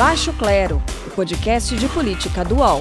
Baixo Clero, o podcast de política do UOL.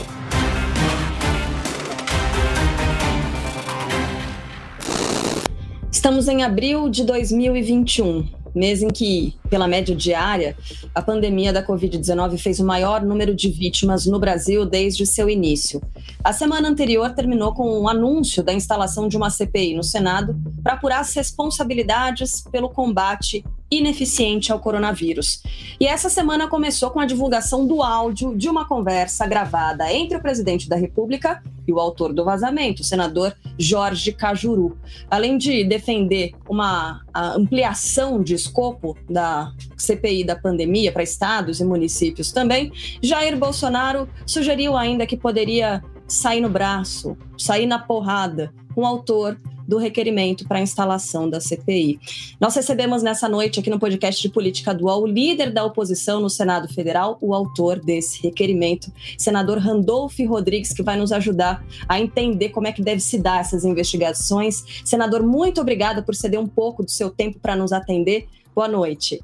Estamos em abril de 2021 mês em que, pela média diária, a pandemia da Covid-19 fez o maior número de vítimas no Brasil desde seu início. A semana anterior terminou com um anúncio da instalação de uma CPI no Senado para apurar as responsabilidades pelo combate ineficiente ao coronavírus. E essa semana começou com a divulgação do áudio de uma conversa gravada entre o presidente da República e o autor do vazamento, o senador Jorge Cajuru. Além de defender uma ampliação de escopo da CPI da pandemia para estados e municípios também, Jair Bolsonaro sugeriu ainda que poderia sair no braço, sair na porrada com o autor do requerimento para a instalação da CPI. Nós recebemos nessa noite aqui no podcast de Política Dual o líder da oposição no Senado Federal, o autor desse requerimento, senador Randolph Rodrigues, que vai nos ajudar a entender como é que deve se dar essas investigações. Senador, muito obrigada por ceder um pouco do seu tempo para nos atender. Boa noite.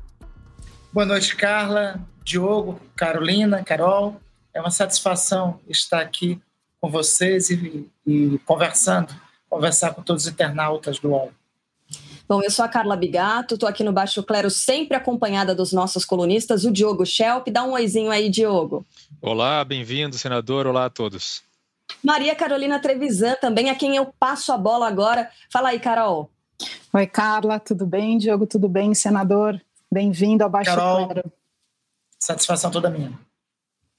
Boa noite, Carla, Diogo, Carolina, Carol. É uma satisfação estar aqui com vocês e, e conversando conversar com todos os internautas do UOL. Bom, eu sou a Carla Bigato, estou aqui no Baixo Clero, sempre acompanhada dos nossos colunistas, o Diogo Schelp. Dá um oizinho aí, Diogo. Olá, bem-vindo, senador. Olá a todos. Maria Carolina Trevisan, também a quem eu passo a bola agora. Fala aí, Carol. Oi, Carla, tudo bem? Diogo, tudo bem? Senador, bem-vindo ao Baixo Carol, Clero. Satisfação toda minha.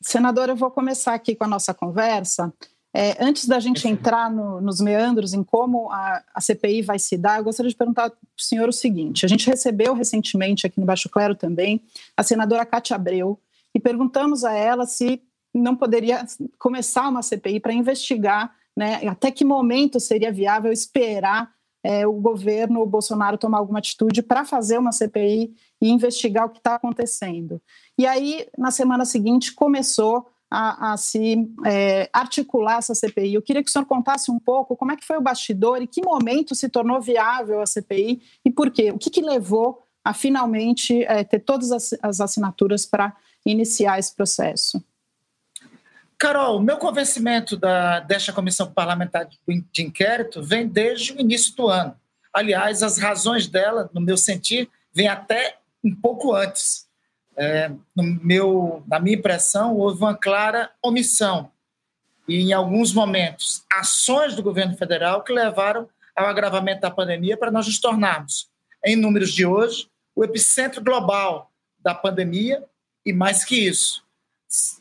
Senador, eu vou começar aqui com a nossa conversa é, antes da gente entrar no, nos meandros em como a, a, CPI vai se dar, eu gostaria de perguntar para o senhor o seguinte: a gente recebeu recentemente aqui no Baixo Clero também a senadora Cátia Abreu e perguntamos a ela se não poderia começar uma CPI para investigar né, até que momento seria viável esperar é, o governo o Bolsonaro tomar alguma atitude para fazer uma CPI e investigar o que está acontecendo. E aí, na semana seguinte, começou a, a se é, articular essa CPI. Eu queria que o senhor contasse um pouco como é que foi o bastidor e que momento se tornou viável a CPI e por quê? O que, que levou a finalmente é, ter todas as, as assinaturas para iniciar esse processo? Carol, meu convencimento da, desta comissão parlamentar de inquérito vem desde o início do ano. Aliás, as razões dela, no meu sentir, vêm até um pouco antes é, meu, na minha impressão, houve uma clara omissão e, em alguns momentos, ações do governo federal que levaram ao agravamento da pandemia para nós nos tornarmos, em números de hoje, o epicentro global da pandemia e, mais que isso,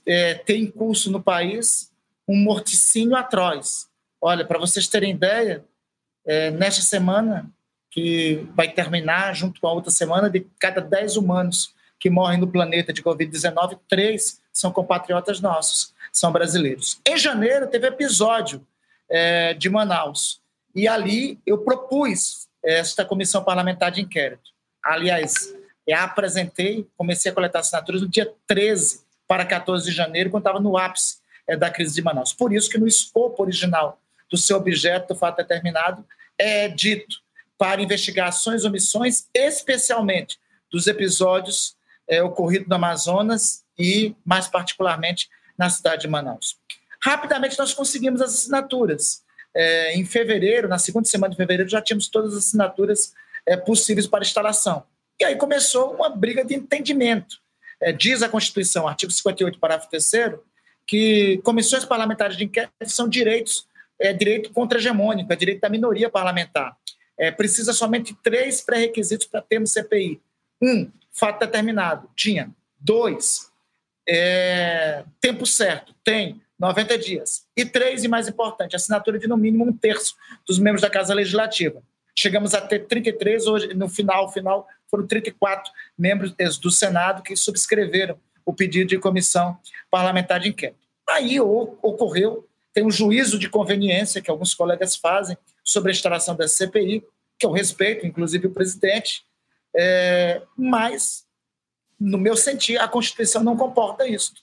é, tem em curso no país um morticínio atroz. Olha, para vocês terem ideia, é, nesta semana, que vai terminar junto com a outra semana, de cada 10 humanos que morrem no planeta de Covid-19, três são compatriotas nossos, são brasileiros. Em janeiro, teve episódio é, de Manaus, e ali eu propus esta comissão parlamentar de inquérito. Aliás, eu apresentei, comecei a coletar assinaturas no dia 13 para 14 de janeiro, quando estava no ápice é, da crise de Manaus. Por isso que no escopo original do seu objeto, do fato determinado, é dito para investigações omissões, especialmente dos episódios é, ocorrido no Amazonas e, mais particularmente, na cidade de Manaus. Rapidamente nós conseguimos as assinaturas. É, em fevereiro, na segunda semana de fevereiro, já tínhamos todas as assinaturas é, possíveis para instalação. E aí começou uma briga de entendimento. É, diz a Constituição, artigo 58, parágrafo 3 que comissões parlamentares de inquérito são direitos, é direito contra-hegemônico, é direito da minoria parlamentar. É, precisa somente três pré-requisitos para termos CPI. Um, fato determinado. Tinha. Dois, é, tempo certo. Tem 90 dias. E três, e mais importante, assinatura de no mínimo um terço dos membros da Casa Legislativa. Chegamos a ter 33, hoje, no final, final foram 34 membros do Senado que subscreveram o pedido de comissão parlamentar de inquérito. Aí ocorreu, tem um juízo de conveniência que alguns colegas fazem sobre a instalação da CPI, que eu respeito, inclusive o presidente, é, mas, no meu sentir, a Constituição não comporta isso.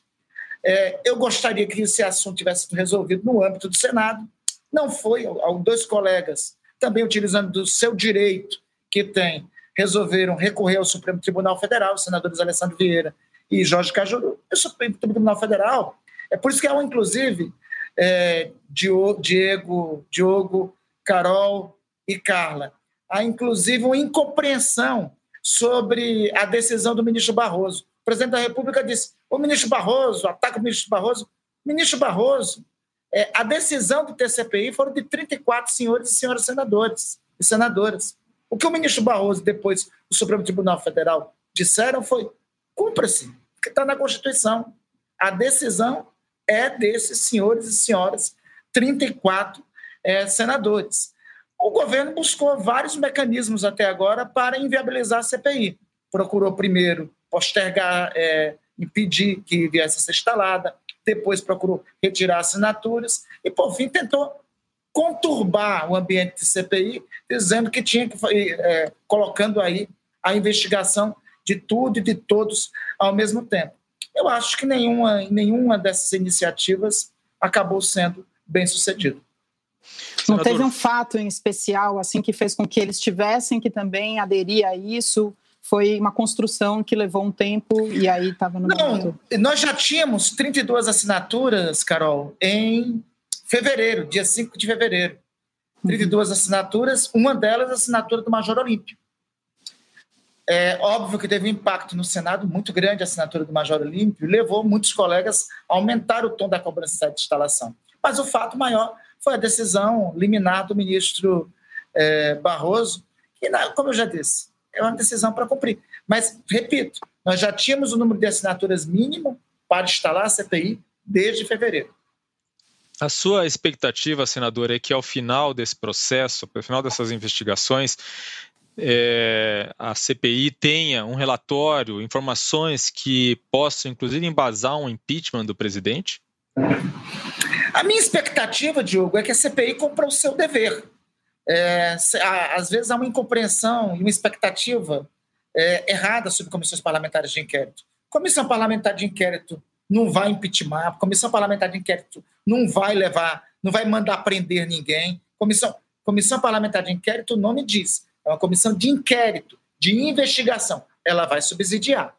É, eu gostaria que esse assunto tivesse sido resolvido no âmbito do Senado. Não foi. Dois colegas, também utilizando do seu direito que tem, resolveram recorrer ao Supremo Tribunal Federal, os senadores Alessandro Vieira e Jorge Cajuru, o Supremo Tribunal Federal. É por isso que há, inclusive, é, Diego, Diogo, Carol e Carla. Há, inclusive, uma incompreensão sobre a decisão do ministro Barroso. O presidente da República disse: o ministro Barroso, ataca o ministro Barroso. Ministro Barroso, é, a decisão do TCPI foram de 34 senhores e senhoras senadores e senadoras. O que o ministro Barroso, depois o Supremo Tribunal Federal, disseram foi: cumpra-se, que está na Constituição. A decisão é desses senhores e senhoras, 34 é, senadores. O governo buscou vários mecanismos até agora para inviabilizar a CPI. Procurou primeiro postergar, é, impedir que viesse a ser instalada, depois procurou retirar assinaturas e, por fim, tentou conturbar o ambiente de CPI, dizendo que tinha que é, colocando aí a investigação de tudo e de todos ao mesmo tempo. Eu acho que nenhuma, nenhuma dessas iniciativas acabou sendo bem sucedida. Não teve um fato em especial assim que fez com que eles tivessem que também aderir a isso? Foi uma construção que levou um tempo e aí estava no Não, momento. nós já tínhamos 32 assinaturas, Carol, em fevereiro, dia 5 de fevereiro. 32 uhum. assinaturas, uma delas a assinatura do Major Olímpio. É óbvio que teve um impacto no Senado muito grande a assinatura do Major Olímpio, levou muitos colegas a aumentar o tom da cobrança de instalação. Mas o fato maior foi a decisão liminar do ministro é, Barroso, que, como eu já disse, é uma decisão para cumprir. Mas, repito, nós já tínhamos o número de assinaturas mínimo para instalar a CPI desde fevereiro. A sua expectativa, senador, é que ao final desse processo, ao final dessas investigações, é, a CPI tenha um relatório, informações que possam, inclusive, embasar um impeachment do presidente? A minha expectativa, Diogo, é que a CPI cumpra o seu dever. É, às vezes há uma incompreensão e uma expectativa é, errada sobre comissões parlamentares de inquérito. Comissão parlamentar de inquérito não vai impeachment, comissão parlamentar de inquérito não vai levar, não vai mandar prender ninguém. Comissão, comissão parlamentar de inquérito, o nome diz, é uma comissão de inquérito, de investigação. Ela vai subsidiar,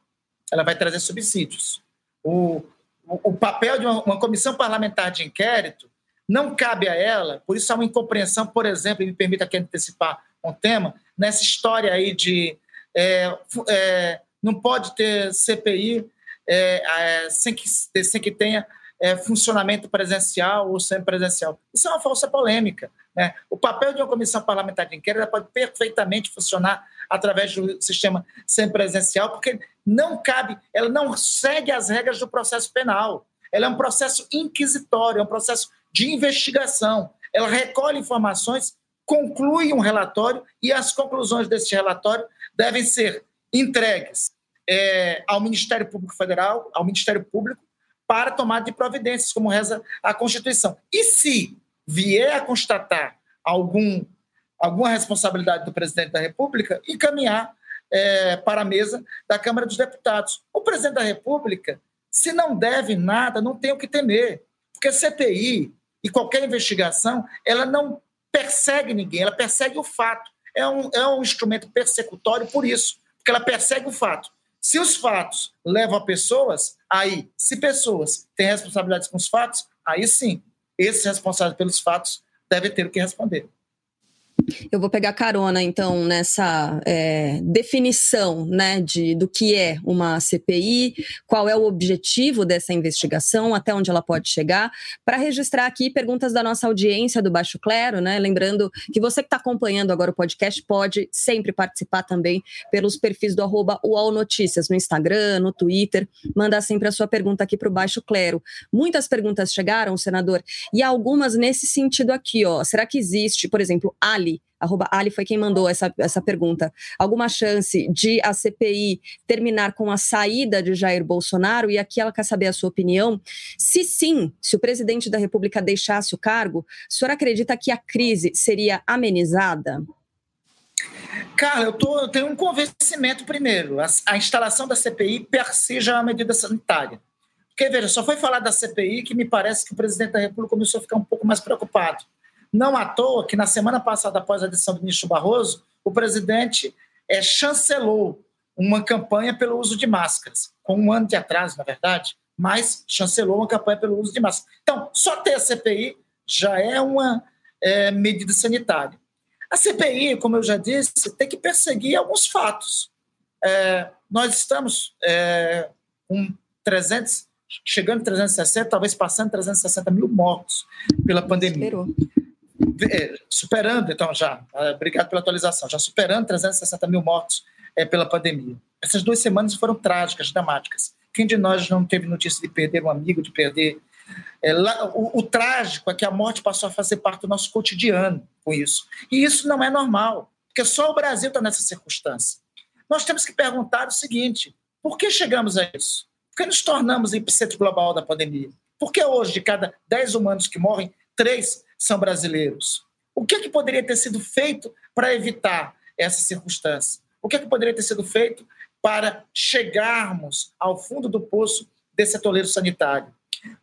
ela vai trazer subsídios. O, o, papel de uma, uma, comissão parlamentar de inquérito não cabe a ela, por isso há uma incompreensão, por exemplo, e me permita aqui antecipar um tema, nessa história aí de é, é, não pode ter CPI é, é, sem, que, sem que tenha é, funcionamento presencial ou semipresencial. Isso é uma falsa polêmica. Né? O papel de uma comissão parlamentar de inquérito pode perfeitamente funcionar através do sistema semipresencial, porque não cabe, ela não segue as regras do processo penal. Ela é um processo inquisitório, é um processo de investigação. Ela recolhe informações, conclui um relatório e as conclusões desse relatório devem ser entregues é, ao Ministério Público Federal, ao Ministério Público, para tomada de providências, como reza a Constituição. E se vier a constatar algum, alguma responsabilidade do presidente da República, encaminhar é, para a mesa da Câmara dos Deputados. O presidente da República, se não deve nada, não tem o que temer, porque CPI e qualquer investigação, ela não persegue ninguém, ela persegue o fato. É um, é um instrumento persecutório por isso, porque ela persegue o fato. Se os fatos levam a pessoas, aí, se pessoas têm responsabilidades com os fatos, aí sim, esses responsáveis pelos fatos devem ter o que responder. Eu vou pegar carona, então, nessa é, definição né, de, do que é uma CPI, qual é o objetivo dessa investigação, até onde ela pode chegar, para registrar aqui perguntas da nossa audiência do Baixo Clero, né? Lembrando que você que está acompanhando agora o podcast pode sempre participar também pelos perfis do arroba UOL Notícias, no Instagram, no Twitter, mandar sempre a sua pergunta aqui para o Baixo Clero. Muitas perguntas chegaram, senador, e algumas nesse sentido aqui, ó. Será que existe, por exemplo, Ali? Arroba Ali foi quem mandou essa, essa pergunta. Alguma chance de a CPI terminar com a saída de Jair Bolsonaro? E aqui ela quer saber a sua opinião. Se sim, se o presidente da República deixasse o cargo, o senhor acredita que a crise seria amenizada? Carla, eu, tô, eu tenho um convencimento primeiro. A, a instalação da CPI per si já é uma medida sanitária. Porque, veja, só foi falar da CPI que me parece que o presidente da República começou a ficar um pouco mais preocupado. Não à toa que na semana passada, após a decisão do ministro Barroso, o presidente é, chancelou uma campanha pelo uso de máscaras, com um ano de atraso, na verdade, mas chancelou uma campanha pelo uso de máscaras. Então, só ter a CPI já é uma é, medida sanitária. A CPI, como eu já disse, tem que perseguir alguns fatos. É, nós estamos é, com 300, chegando a 360, talvez passando 360 mil mortos pela pandemia. Esperou. É, superando, então, já, é, obrigado pela atualização, já superando 360 mil mortos é, pela pandemia. Essas duas semanas foram trágicas, dramáticas. Quem de nós não teve notícia de perder um amigo, de perder. É, lá, o, o trágico é que a morte passou a fazer parte do nosso cotidiano com isso. E isso não é normal, porque só o Brasil está nessa circunstância. Nós temos que perguntar o seguinte: por que chegamos a isso? Por que nos tornamos epicentro global da pandemia? Por que hoje, de cada 10 humanos que morrem, três são brasileiros? O que, é que poderia ter sido feito para evitar essa circunstância? O que, é que poderia ter sido feito para chegarmos ao fundo do poço desse atoleiro sanitário?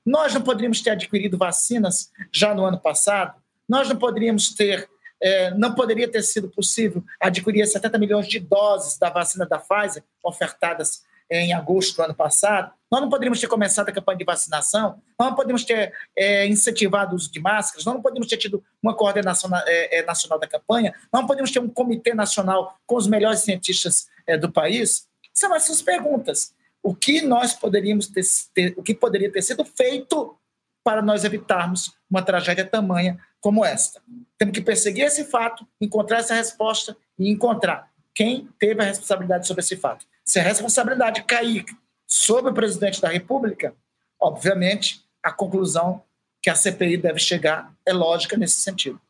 Nós não poderíamos ter adquirido vacinas já no ano passado? Nós não poderíamos ter, é, não poderia ter sido possível adquirir 70 milhões de doses da vacina da Pfizer ofertadas em agosto do ano passado, nós não poderíamos ter começado a campanha de vacinação, nós não poderíamos ter é, incentivado o uso de máscaras, nós não poderíamos ter tido uma coordenação é, é, nacional da campanha, nós não poderíamos ter um comitê nacional com os melhores cientistas é, do país. São essas perguntas. O que nós poderíamos ter, ter, o que poderia ter sido feito para nós evitarmos uma tragédia tamanha como esta? Temos que perseguir esse fato, encontrar essa resposta e encontrar quem teve a responsabilidade sobre esse fato. Se a responsabilidade cair sobre o presidente da República, obviamente a conclusão que a CPI deve chegar é lógica nesse sentido.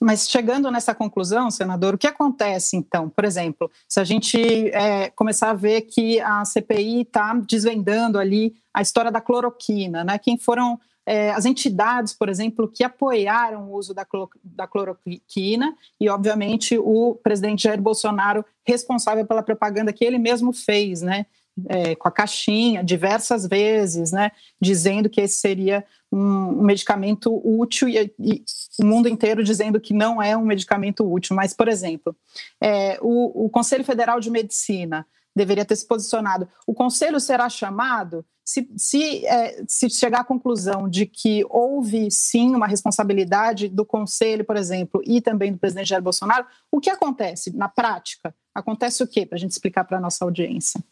Mas chegando nessa conclusão, senador, o que acontece então? Por exemplo, se a gente é, começar a ver que a CPI está desvendando ali a história da cloroquina, né? Quem foram é, as entidades, por exemplo, que apoiaram o uso da, da cloroquina e, obviamente, o presidente Jair Bolsonaro responsável pela propaganda que ele mesmo fez, né? É, com a caixinha diversas vezes, né, dizendo que esse seria um, um medicamento útil e, e, o mundo inteiro dizendo que não é um medicamento útil. Mas, por exemplo, é, o, o Conselho Federal de Medicina deveria ter se posicionado. O Conselho será chamado se, se, é, se chegar à conclusão de que houve sim uma responsabilidade do Conselho, por exemplo, e também do presidente Jair Bolsonaro, o que acontece na prática? Acontece o quê, para a gente explicar para a nossa audiência?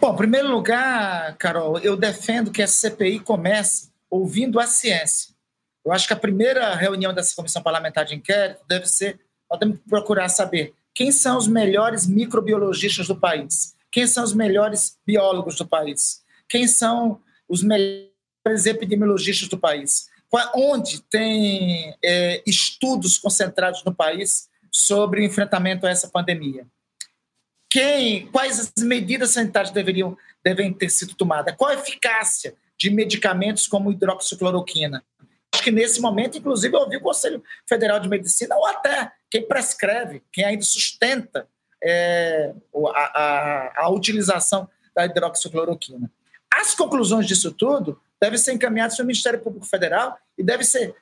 Bom, em primeiro lugar, Carol, eu defendo que a CPI comece ouvindo a ciência. Eu acho que a primeira reunião dessa comissão parlamentar de inquérito deve ser, nós temos que procurar saber quem são os melhores microbiologistas do país, quem são os melhores biólogos do país, quem são os melhores epidemiologistas do país, onde tem é, estudos concentrados no país sobre o enfrentamento a essa pandemia. Quem, quais as medidas sanitárias deveriam devem ter sido tomadas? Qual a eficácia de medicamentos como hidroxicloroquina? Acho que nesse momento, inclusive, eu ouvi o Conselho Federal de Medicina, ou até quem prescreve, quem ainda sustenta é, a, a, a utilização da hidroxicloroquina. As conclusões disso tudo devem ser encaminhadas pelo Ministério Público Federal e deve ser.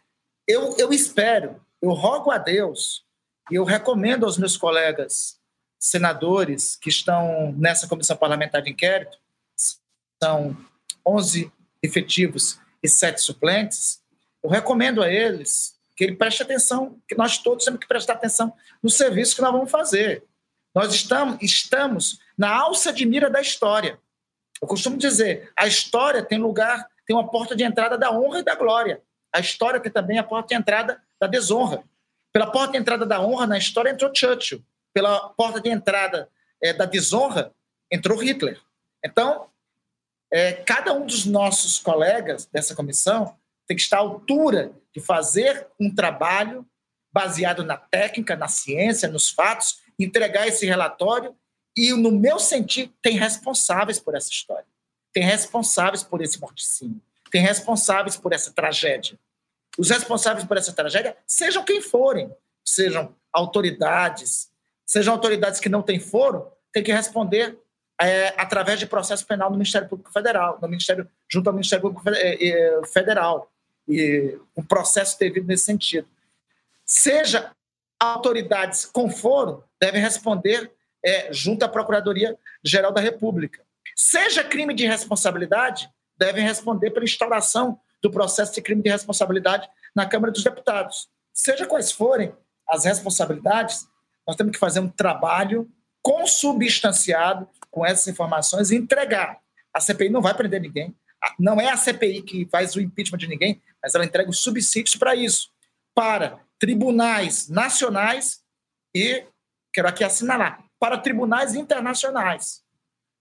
Eu, eu espero, eu rogo a Deus e eu recomendo aos meus colegas senadores que estão nessa comissão parlamentar de inquérito, são 11 efetivos e 7 suplentes, eu recomendo a eles que ele preste atenção, que nós todos temos que prestar atenção no serviço que nós vamos fazer. Nós estamos, estamos na alça de mira da história. Eu costumo dizer, a história tem lugar, tem uma porta de entrada da honra e da glória. A história tem também a porta de entrada da desonra. Pela porta de entrada da honra na história entrou Churchill. Pela porta de entrada é, da desonra entrou Hitler. Então, é, cada um dos nossos colegas dessa comissão tem que estar à altura de fazer um trabalho baseado na técnica, na ciência, nos fatos, entregar esse relatório e, no meu sentir, tem responsáveis por essa história. Tem responsáveis por esse morticínio. Tem responsáveis por essa tragédia. Os responsáveis por essa tragédia, sejam quem forem, sejam autoridades, sejam autoridades que não têm foro, tem que responder é, através de processo penal no Ministério Público Federal, no Ministério, junto ao Ministério Público é, é, Federal, e um processo devido nesse sentido. Seja autoridades com foro devem responder é junto à Procuradoria-Geral da República. Seja crime de responsabilidade, devem responder pela instauração do processo de crime de responsabilidade na Câmara dos Deputados. Seja quais forem as responsabilidades, nós temos que fazer um trabalho consubstanciado com essas informações e entregar. A CPI não vai prender ninguém, não é a CPI que faz o impeachment de ninguém, mas ela entrega os subsídios para isso, para tribunais nacionais e, quero aqui assinalar, para tribunais internacionais.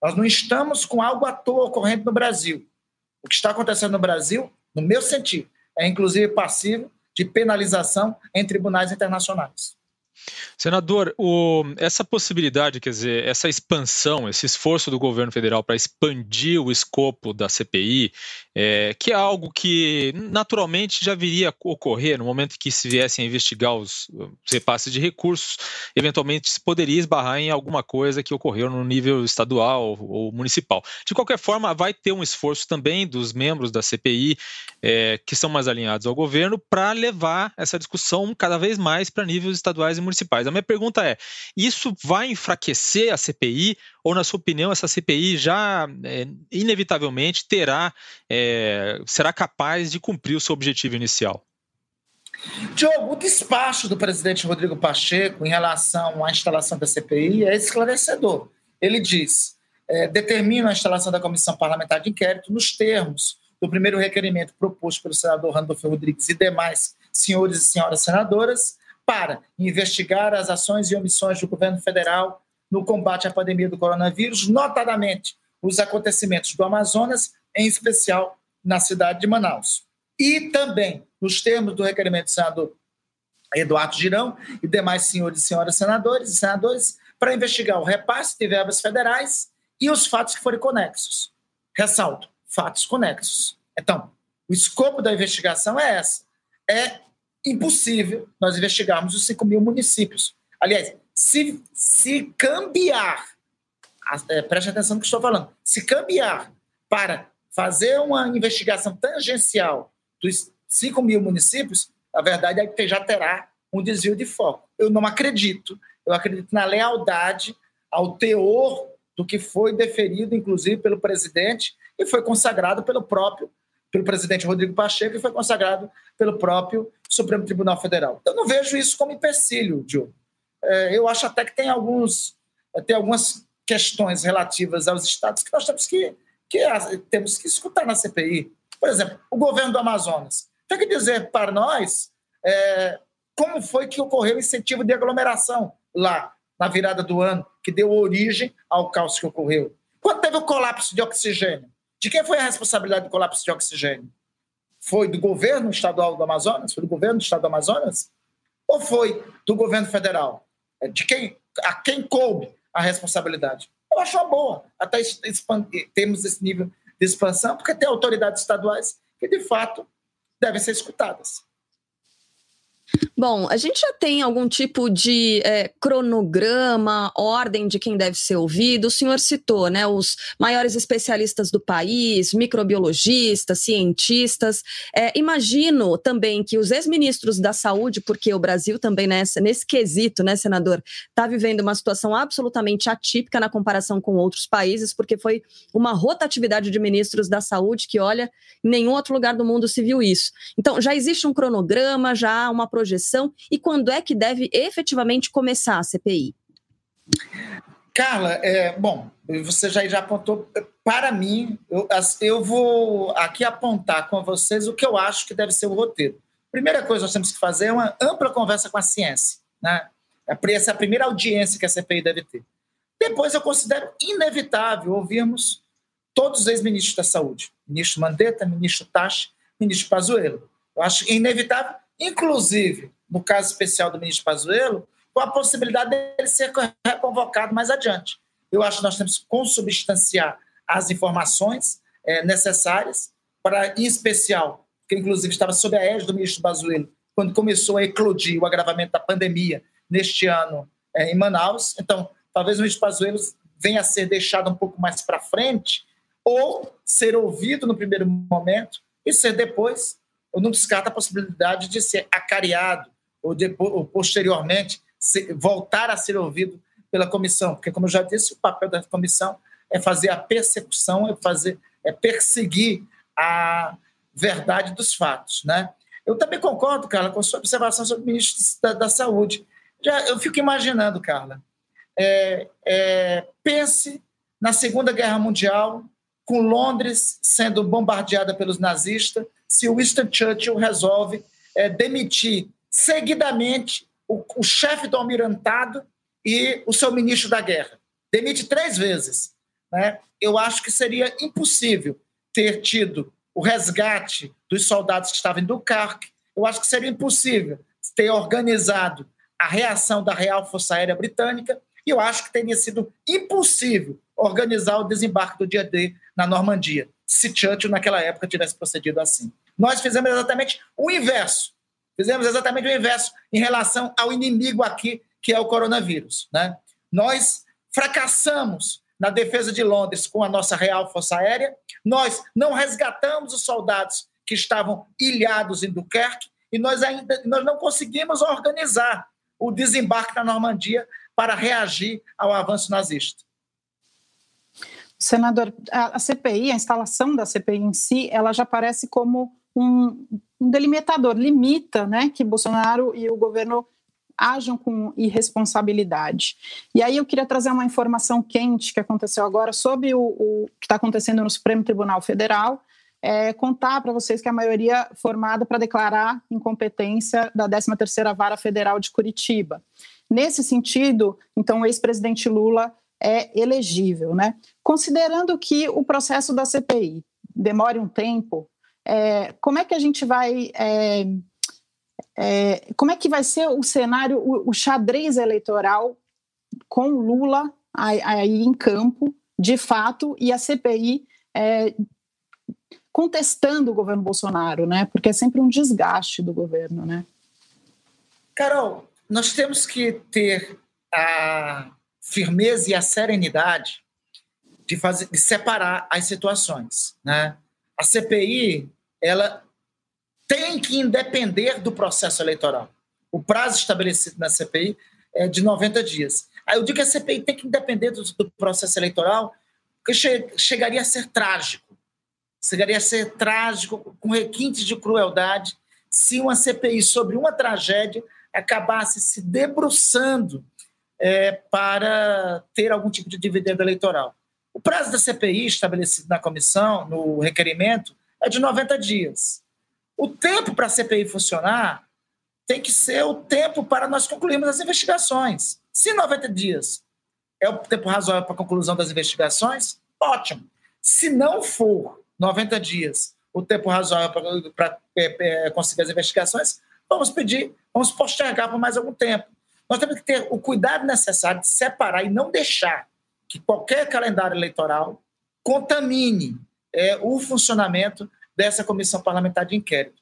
Nós não estamos com algo à toa ocorrendo no Brasil. O que está acontecendo no Brasil, no meu sentido, é inclusive passivo de penalização em tribunais internacionais. Senador, o, essa possibilidade, quer dizer, essa expansão, esse esforço do governo federal para expandir o escopo da CPI, é, que é algo que naturalmente já viria a ocorrer no momento que se viessem a investigar os, repasses de recursos, eventualmente se poderia esbarrar em alguma coisa que ocorreu no nível estadual ou municipal. De qualquer forma, vai ter um esforço também dos membros da CPI é, que são mais alinhados ao governo para levar essa discussão cada vez mais para níveis estaduais e municipais. A minha pergunta é: isso vai enfraquecer a CPI ou, na sua opinião, essa CPI já é, inevitavelmente terá, é, será capaz de cumprir o seu objetivo inicial? Diogo, o despacho do presidente Rodrigo Pacheco em relação à instalação da CPI é esclarecedor. Ele diz: é, determina a instalação da comissão parlamentar de inquérito nos termos do primeiro requerimento proposto pelo senador Randolfo Rodrigues e demais senhores e senhoras senadoras, para investigar as ações e omissões do governo federal no combate à pandemia do coronavírus, notadamente os acontecimentos do Amazonas, em especial na cidade de Manaus. E também, nos termos do requerimento do senador Eduardo Girão e demais senhores e senhoras senadores e senadores, para investigar o repasse de verbas federais e os fatos que forem conexos. Ressalto, fatos conexos. Então, o escopo da investigação é essa. É impossível nós investigarmos os 5 mil municípios. Aliás, se, se cambiar, é, preste atenção no que estou falando, se cambiar para fazer uma investigação tangencial dos 5 mil municípios, a verdade é que já terá um desvio de foco. Eu não acredito, eu acredito na lealdade ao teor do que foi deferido, inclusive, pelo presidente e foi consagrado pelo próprio pelo presidente Rodrigo Pacheco e foi consagrado pelo próprio Supremo Tribunal Federal. Eu não vejo isso como empecilho, Diogo. É, eu acho até que tem alguns tem algumas questões relativas aos estados que nós temos que, que temos que escutar na CPI. Por exemplo, o governo do Amazonas tem que dizer para nós é, como foi que ocorreu o incentivo de aglomeração lá na virada do ano, que deu origem ao caos que ocorreu. Quando teve o colapso de oxigênio, de quem foi a responsabilidade do colapso de oxigênio? Foi do governo estadual do Amazonas? Foi do governo do estado do Amazonas? Ou foi do governo federal? É, de quem, a quem coube a responsabilidade? Eu acho uma boa, até temos esse nível de expansão, porque tem autoridades estaduais que, de fato, devem ser escutadas. Bom, a gente já tem algum tipo de é, cronograma, ordem de quem deve ser ouvido. O senhor citou, né, os maiores especialistas do país, microbiologistas, cientistas. É, imagino também que os ex-ministros da saúde, porque o Brasil também nessa, nesse quesito, né, senador, está vivendo uma situação absolutamente atípica na comparação com outros países, porque foi uma rotatividade de ministros da saúde que, olha, em nenhum outro lugar do mundo se viu isso. Então, já existe um cronograma, já há uma projeção e quando é que deve efetivamente começar a CPI? Carla, é, bom, você já, já apontou. Para mim, eu, eu vou aqui apontar com vocês o que eu acho que deve ser o roteiro. Primeira coisa que nós temos que fazer é uma ampla conversa com a ciência. Né? Essa é a primeira audiência que a CPI deve ter. Depois, eu considero inevitável ouvirmos todos os ex-ministros da Saúde. Ministro Mandetta, ministro Tachi, ministro Pazuello. Eu acho inevitável inclusive, no caso especial do ministro Pazuello, com a possibilidade dele ser reconvocado mais adiante. Eu acho que nós temos que consubstanciar as informações é, necessárias para, em especial, que inclusive estava sob a égide do ministro Pazuello, quando começou a eclodir o agravamento da pandemia neste ano é, em Manaus. Então, talvez o ministro Pazuello venha a ser deixado um pouco mais para frente ou ser ouvido no primeiro momento e ser depois eu não descarto a possibilidade de ser acareado ou, depois, ou posteriormente ser, voltar a ser ouvido pela comissão, porque, como eu já disse, o papel da comissão é fazer a persecução, é, fazer, é perseguir a verdade dos fatos. Né? Eu também concordo, Carla, com a sua observação sobre o ministro da, da Saúde. Já, eu fico imaginando, Carla, é, é, pense na Segunda Guerra Mundial, com Londres sendo bombardeada pelos nazistas, se Winston Churchill resolve é, demitir seguidamente o, o chefe do almirantado e o seu ministro da guerra. Demite três vezes. Né? Eu acho que seria impossível ter tido o resgate dos soldados que estavam em Dunkirk. Eu acho que seria impossível ter organizado a reação da Real Força Aérea Britânica. Eu acho que teria sido impossível organizar o desembarque do dia D na Normandia, se Churchill naquela época tivesse procedido assim. Nós fizemos exatamente o inverso. Fizemos exatamente o inverso em relação ao inimigo aqui, que é o coronavírus. Né? Nós fracassamos na defesa de Londres com a nossa Real Força Aérea, nós não resgatamos os soldados que estavam ilhados em Dunkerque e nós ainda nós não conseguimos organizar o desembarque na Normandia para reagir ao avanço nazista. Senador, a CPI, a instalação da CPI em si, ela já parece como um, um delimitador, limita né, que Bolsonaro e o governo ajam com irresponsabilidade. E aí eu queria trazer uma informação quente que aconteceu agora sobre o, o que está acontecendo no Supremo Tribunal Federal, é, contar para vocês que a maioria formada para declarar incompetência da 13ª Vara Federal de Curitiba. Nesse sentido, então, o ex-presidente Lula é elegível, né? Considerando que o processo da CPI demore um tempo, é, como é que a gente vai. É, é, como é que vai ser o cenário, o, o xadrez eleitoral com Lula aí, em campo, de fato, e a CPI é, contestando o governo Bolsonaro, né? Porque é sempre um desgaste do governo, né? Carol, nós temos que ter a firmeza e a serenidade de, fazer, de separar as situações, né? A CPI ela tem que independer do processo eleitoral. O prazo estabelecido na CPI é de 90 dias. Aí eu digo que a CPI tem que independer do, do processo eleitoral, porque che chegaria a ser trágico. Chegaria a ser trágico, com requintes de crueldade, se uma CPI sobre uma tragédia acabasse se debruçando é, para ter algum tipo de dividendo eleitoral. O prazo da CPI estabelecido na comissão, no requerimento, é de 90 dias. O tempo para a CPI funcionar tem que ser o tempo para nós concluirmos as investigações. Se 90 dias é o tempo razoável para a conclusão das investigações, ótimo. Se não for 90 dias o tempo razoável para é, é, conseguir as investigações, vamos pedir, vamos postergar por mais algum tempo. Nós temos que ter o cuidado necessário de separar e não deixar que qualquer calendário eleitoral contamine é, o funcionamento dessa comissão parlamentar de inquérito.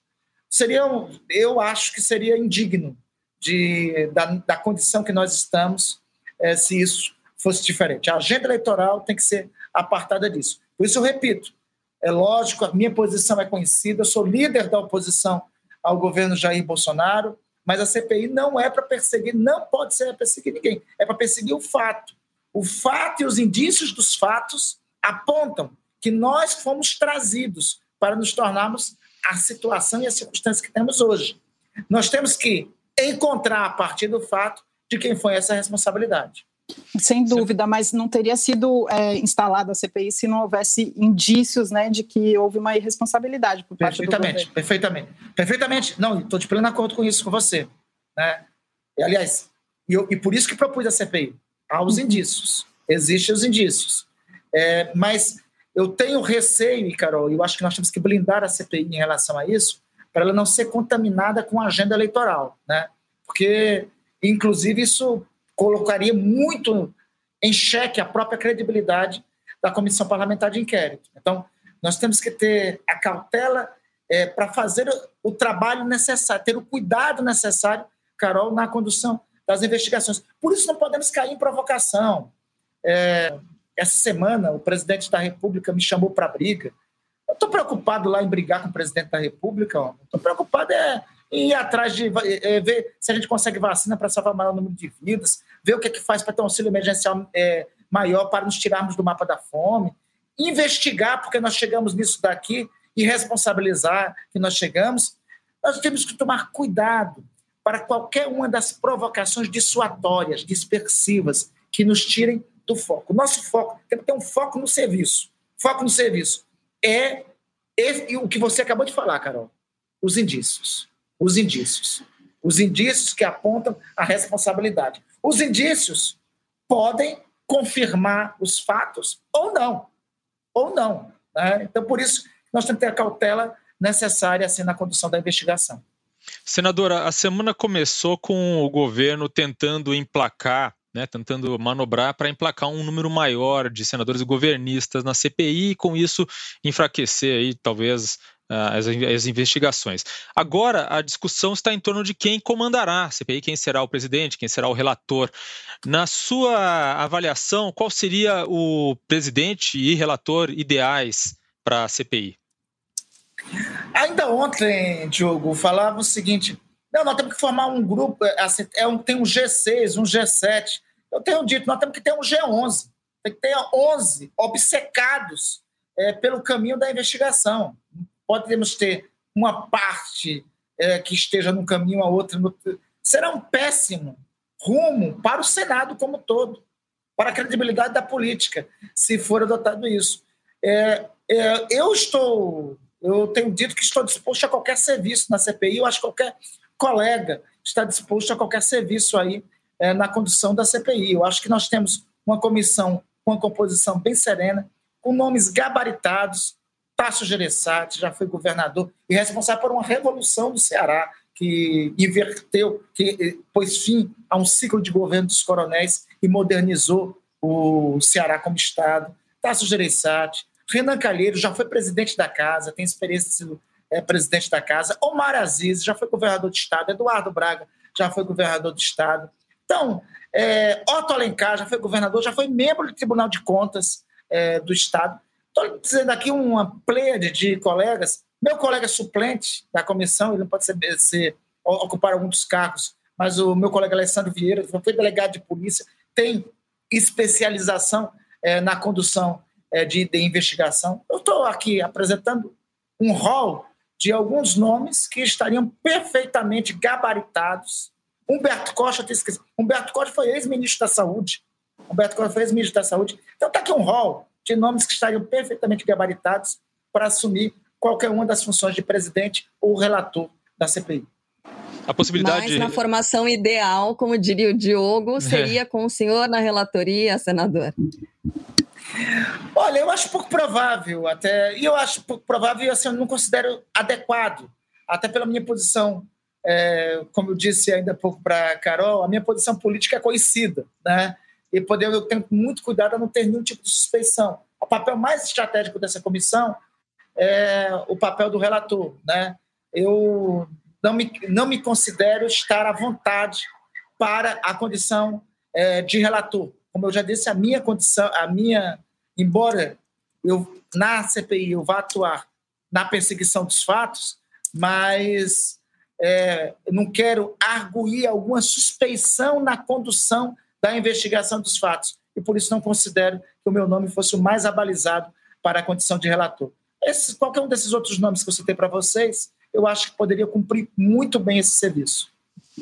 Seria, eu acho que seria indigno de, da, da condição que nós estamos é, se isso fosse diferente. A agenda eleitoral tem que ser apartada disso. Por isso eu repito, é lógico, a minha posição é conhecida, eu sou líder da oposição ao governo Jair Bolsonaro, mas a CPI não é para perseguir, não pode ser para perseguir ninguém, é para perseguir o fato. O fato e os indícios dos fatos apontam que nós fomos trazidos para nos tornarmos a situação e a circunstância que temos hoje. Nós temos que encontrar a partir do fato de quem foi essa responsabilidade. Sem dúvida, mas não teria sido é, instalada a CPI se não houvesse indícios né, de que houve uma irresponsabilidade por parte perfeitamente, do governo. Perfeitamente, perfeitamente. Não, estou de pleno acordo com isso com você. Né? E, aliás, e, eu, e por isso que propus a CPI. Há os uhum. indícios, existem os indícios. É, mas eu tenho receio, e Carol, eu acho que nós temos que blindar a CPI em relação a isso, para ela não ser contaminada com a agenda eleitoral, né? Porque, inclusive, isso colocaria muito em xeque a própria credibilidade da comissão parlamentar de inquérito. Então, nós temos que ter a cautela é, para fazer o, trabalho necessário, ter o cuidado necessário, Carol, na condução das investigações. Por isso, não podemos cair em provocação. É, essa semana, o presidente da República me chamou para briga. Eu estou preocupado lá em brigar com o presidente da República. Estou preocupado é, em ir atrás de é, ver se a gente consegue vacina para salvar o maior número de vidas, ver o que, é que faz para ter um auxílio emergencial é, maior para nos tirarmos do mapa da fome, investigar porque nós chegamos nisso daqui e responsabilizar que nós chegamos. Nós temos que tomar cuidado para qualquer uma das provocações dissuatórias, dispersivas, que nos tirem do foco. Nosso foco tem que ter um foco no serviço. Foco no serviço é esse, o que você acabou de falar, Carol. Os indícios. Os indícios. Os indícios que apontam a responsabilidade. Os indícios podem confirmar os fatos ou não. Ou não. Né? Então, por isso, nós temos que ter a cautela necessária assim, na condução da investigação. Senadora, a semana começou com o governo tentando emplacar né, tentando manobrar para emplacar um número maior de senadores governistas na CPI e com isso enfraquecer aí talvez as, as, investigações. Agora a discussão está em torno de quem comandará a CPI, quem será o presidente, quem será o relator. Na sua avaliação, qual seria o presidente e relator ideais para a CPI? Ainda ontem, Diogo, falava o seguinte: não, nós temos que formar um grupo, é, é um, tem um G6, um G7. Eu tenho dito, nós temos que ter um G11. Tem que ter 11 obcecados é, pelo caminho da investigação. Podemos ter uma parte é, que esteja no caminho, a outra no... Será um péssimo rumo para o Senado como todo, para a credibilidade da política, se for adotado isso. É, é, eu estou, eu tenho dito que estou disposto a qualquer serviço na CPI, eu acho que qualquer colega está disposto a qualquer serviço aí é, na condução da CPI. Eu acho que nós temos uma comissão com uma composição bem serena, com nomes gabaritados. Tasso Gereissati já foi governador e responsável por uma revolução do Ceará, que inverteu, que eh, pôs fim a um ciclo de governo dos coronéis e modernizou o Ceará como Estado. Tasso Gereissati, Renan Calheiro já foi presidente da casa, tem experiência é, presidente da casa. Omar Aziz já foi governador de Estado. Eduardo Braga já foi governador de Estado. Então, é, Otto Alencar já foi governador, já foi membro do Tribunal de Contas é, do Estado. Estou dizendo aqui uma pleiade de colegas. Meu colega suplente da comissão, ele não pode ser, ser, ocupar algum dos cargos, mas o meu colega Alessandro Vieira foi delegado de polícia, tem especialização é, na condução é, de, de investigação. Eu estou aqui apresentando um rol de alguns nomes que estariam perfeitamente gabaritados. Humberto Costa, eu esquecido. Humberto Costa foi ex-ministro da Saúde. Humberto Costa foi ex-ministro da Saúde. Então está aqui um rol de nomes que estariam perfeitamente gabaritados para assumir qualquer uma das funções de presidente ou relator da CPI. A possibilidade. Mas na formação ideal, como diria o Diogo, seria é. com o senhor na relatoria, senador. Olha, eu acho pouco provável, até. E eu acho pouco provável, e assim, eu não considero adequado, até pela minha posição. É, como eu disse ainda há pouco para a Carol, a minha posição política é conhecida, né? E poder, eu tenho muito cuidado a não ter nenhum tipo de suspeição. O papel mais estratégico dessa comissão é o papel do relator, né? Eu não me, não me considero estar à vontade para a condição é, de relator como eu já disse, a minha condição, a minha, embora eu na CPI eu vá atuar na perseguição dos fatos, mas é, não quero arguir alguma suspeição na condução da investigação dos fatos e por isso não considero que o meu nome fosse o mais abalizado para a condição de relator. Esse, qualquer um desses outros nomes que eu citei para vocês, eu acho que poderia cumprir muito bem esse serviço.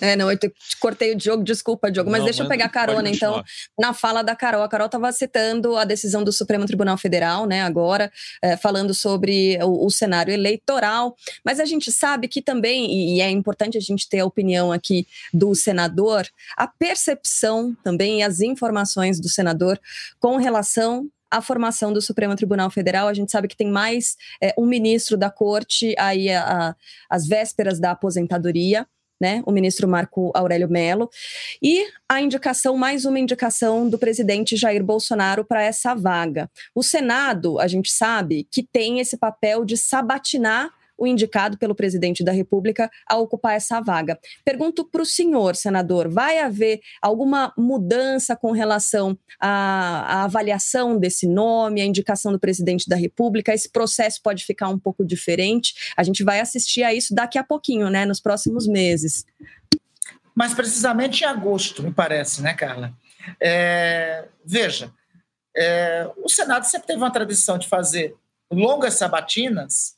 É, não, eu te cortei o Diogo, desculpa, Diogo, mas não, deixa eu pegar carona, então, na fala da Carol. A Carol estava citando a decisão do Supremo Tribunal Federal, né, agora, é, falando sobre o, o, cenário eleitoral, mas a gente sabe que também, e é importante a gente ter a opinião aqui do senador, a percepção também e as informações do senador com relação à formação do Supremo Tribunal Federal. A gente sabe que tem mais é, um ministro da corte aí às vésperas da aposentadoria né, o ministro Marco Aurélio Mello, e a indicação, mais uma indicação do presidente Jair Bolsonaro para essa vaga. O Senado, a gente sabe que tem esse papel de sabatinar o indicado pelo presidente da República a ocupar essa vaga. Pergunto para o senhor, senador: vai haver alguma mudança com relação à, à, avaliação desse nome, à indicação do presidente da República? Esse processo pode ficar um pouco diferente? A gente vai assistir a isso daqui a pouquinho, né, nos próximos meses. mais precisamente em agosto, me parece, né, Carla? É, veja, é, o Senado sempre teve uma tradição de fazer longas sabatinas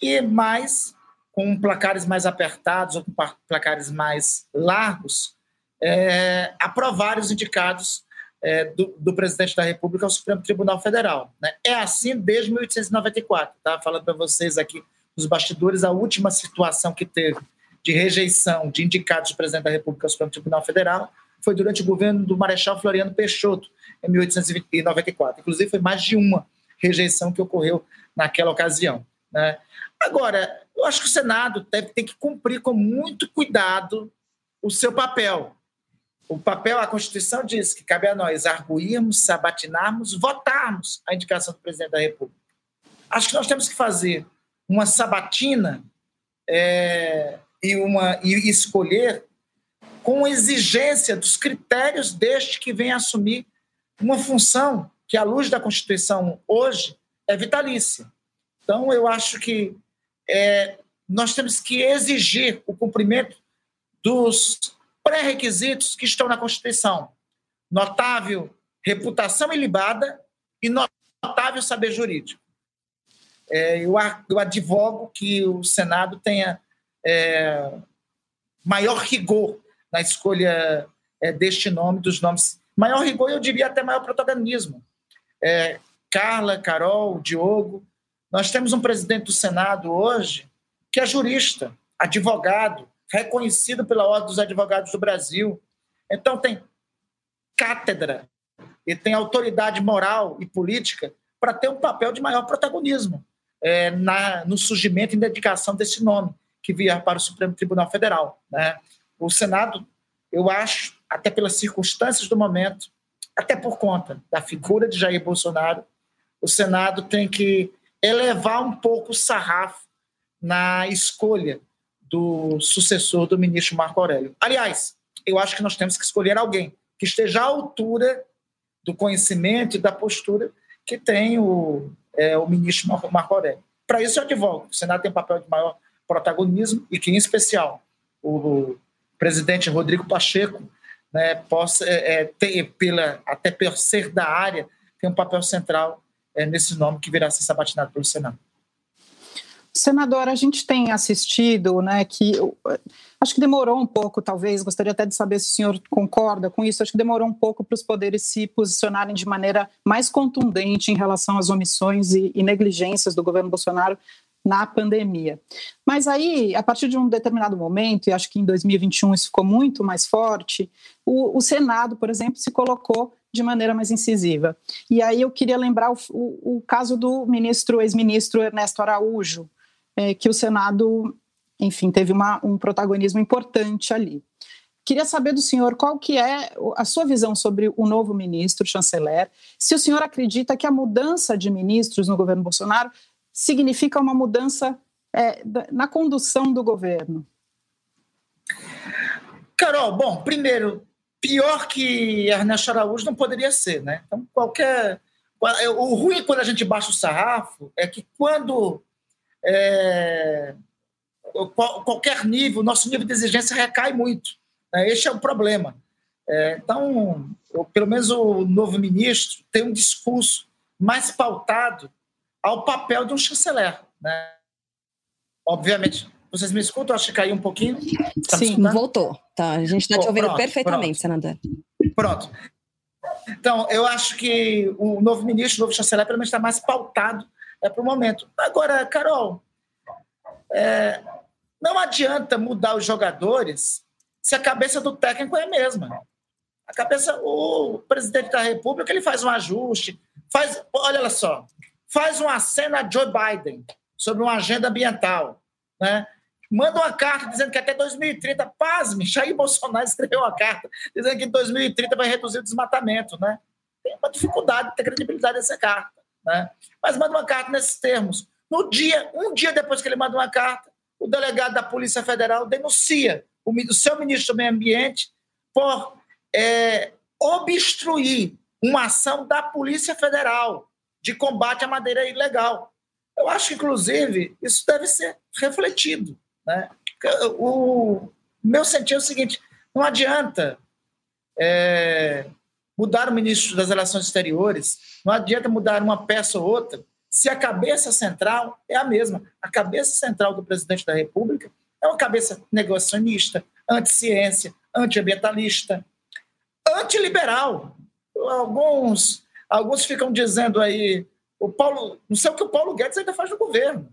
e mais com placares mais apertados ou com placares mais largos, é, aprovar os indicados é, do, do, presidente da República ao Supremo Tribunal Federal. Né? É assim desde 1894. Estava falando para vocês aqui nos bastidores a última situação que teve de rejeição de indicados do presidente da República ao Supremo Tribunal Federal foi durante o governo do Marechal Floriano Peixoto, em 1894. Inclusive, foi mais de uma rejeição que ocorreu naquela ocasião. Né? Agora, eu acho que o Senado deve ter que cumprir com muito cuidado o seu papel. O papel, a Constituição diz que cabe a nós arguirmos, sabatinarmos, votarmos a indicação do presidente da República. Acho que nós temos que fazer uma sabatina é, e, uma, e escolher com exigência dos critérios deste que vem assumir uma função que, à luz da Constituição hoje, é vitalícia. Então, eu acho que é, nós temos que exigir o cumprimento dos pré-requisitos que estão na Constituição: notável reputação ilibada e notável saber jurídico. É, eu, eu advogo que o Senado tenha é, maior rigor na escolha é, deste nome, dos nomes. Maior rigor, eu diria até maior protagonismo. É, Carla, Carol, Diogo, nós temos um presidente do Senado hoje que é jurista, advogado, reconhecido pela Ordem dos Advogados do Brasil. Então, tem cátedra e tem autoridade moral e política para ter um papel de maior protagonismo é, na, no surgimento e dedicação desse nome que vier para o Supremo Tribunal Federal. Né? O Senado, eu acho, até pelas circunstâncias do momento, até por conta da figura de Jair Bolsonaro, o Senado tem que elevar um pouco o sarrafo na escolha do sucessor do ministro Marco Aurélio. Aliás, eu acho que nós temos que escolher alguém que esteja à altura do conhecimento e da postura que tem o, é, o ministro Marco Aurélio. Para isso, eu advogo. O Senado tem um papel de maior protagonismo e que, em especial, o presidente Rodrigo Pacheco né, possa é, é ter, pela, até por ser da área, tem um papel central é, nesse nome que virá a ser sabatinado pelo Senado. Senadora, a gente tem assistido, né, que acho que demorou um pouco, talvez, gostaria até de saber se o senhor concorda com isso, acho que demorou um pouco para os poderes se posicionarem de maneira mais contundente em relação às omissões e, e negligências do governo Bolsonaro na pandemia. Mas aí, a partir de um determinado momento, e acho que em 2021 isso ficou muito mais forte, o, o Senado, por exemplo, se colocou de maneira mais incisiva. E aí eu queria lembrar o, o, o caso do ministro, ex-ministro Ernesto Araújo, é, que o Senado, enfim, teve uma, um protagonismo importante ali. Queria saber do senhor qual que é a sua visão sobre o novo ministro, chanceler, se o senhor acredita que a mudança de ministros no governo Bolsonaro significa uma mudança é, na condução do governo? Carol, bom, primeiro, pior que Ernesto Araújo não poderia ser, né? Então, qualquer. O ruim quando a gente baixa o sarrafo é que quando é, qualquer nível, nosso nível de exigência recai muito. Né? Este é o problema. É, então, eu, pelo menos o novo ministro tem um discurso mais pautado ao papel de um chanceler. Né? Obviamente, vocês me escutam? Acho que caiu um pouquinho. Tá Sim, voltou. Tá, a gente está te ouvindo pronto, perfeitamente, pronto. senador. Pronto. Então, eu acho que o novo ministro, o novo chanceler, pelo menos está mais pautado é, para o momento. Agora, Carol, é, não adianta mudar os jogadores se a cabeça do técnico é a mesma. A cabeça, o presidente da República, ele faz um ajuste, faz, olha só, faz uma cena a Joe Biden sobre uma agenda ambiental, né? Manda uma carta dizendo que até 2030, pasme, Jair Bolsonaro escreveu uma carta dizendo que em 2030 vai reduzir o desmatamento, né? Tem uma dificuldade de ter credibilidade dessa carta, né? Mas manda uma carta nesses termos. No dia, um dia depois que ele manda uma carta, o delegado da Polícia Federal denuncia o, seu ministro do Meio Ambiente por é, obstruir uma ação da Polícia Federal de combate à madeira ilegal. Eu acho que, inclusive, isso deve ser refletido. Né? O meu sentido é o seguinte: Não adianta é, mudar o ministro das Relações Exteriores, não adianta mudar uma peça ou outra, se a cabeça central é a mesma. A cabeça central do presidente da República é uma cabeça negacionista, anti-ciência, anti-ambientalista, antiliberal. Alguns, alguns ficam dizendo aí, o Paulo, não sei o que o Paulo Guedes ainda faz no governo.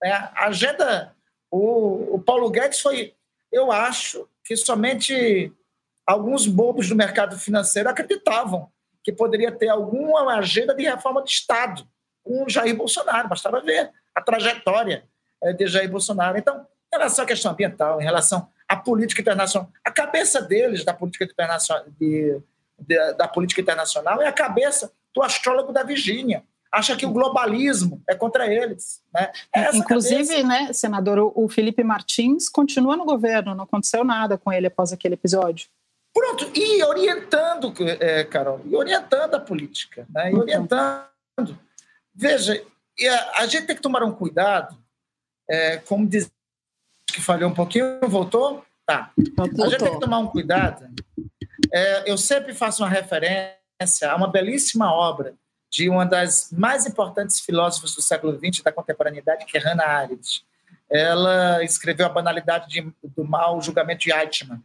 Né? A agenda, o, o Paulo Guedes foi, eu acho que somente alguns bobos do mercado financeiro acreditavam que poderia ter alguma agenda de reforma do Estado com Jair Bolsonaro, bastava ver a trajetória eh, de Jair Bolsonaro. Então, em relação à questão ambiental, em relação à política internacional, a cabeça deles da política internacional, de, de, da política internacional é a cabeça do astrólogo da Virgínia. Acha que o globalismo é contra eles. Né? É Inclusive, cabeça... né, senador, o Felipe Martins continua no governo, não aconteceu nada com ele após aquele episódio. Pronto, e orientando, é, Carol, e orientando a política, né? e uhum. orientando. Veja, a, a, gente tem que tomar um cuidado, é, como diz que falhou um pouquinho, voltou? Tá. Voltou. A gente tem que tomar um cuidado. É, eu sempre faço uma referência a uma belíssima obra de uma das mais importantes filósofas do século XX da contemporaneidade, que é Hannah Arendt. Ela escreveu A Banalidade de, do Mal, o Julgamento de Eichmann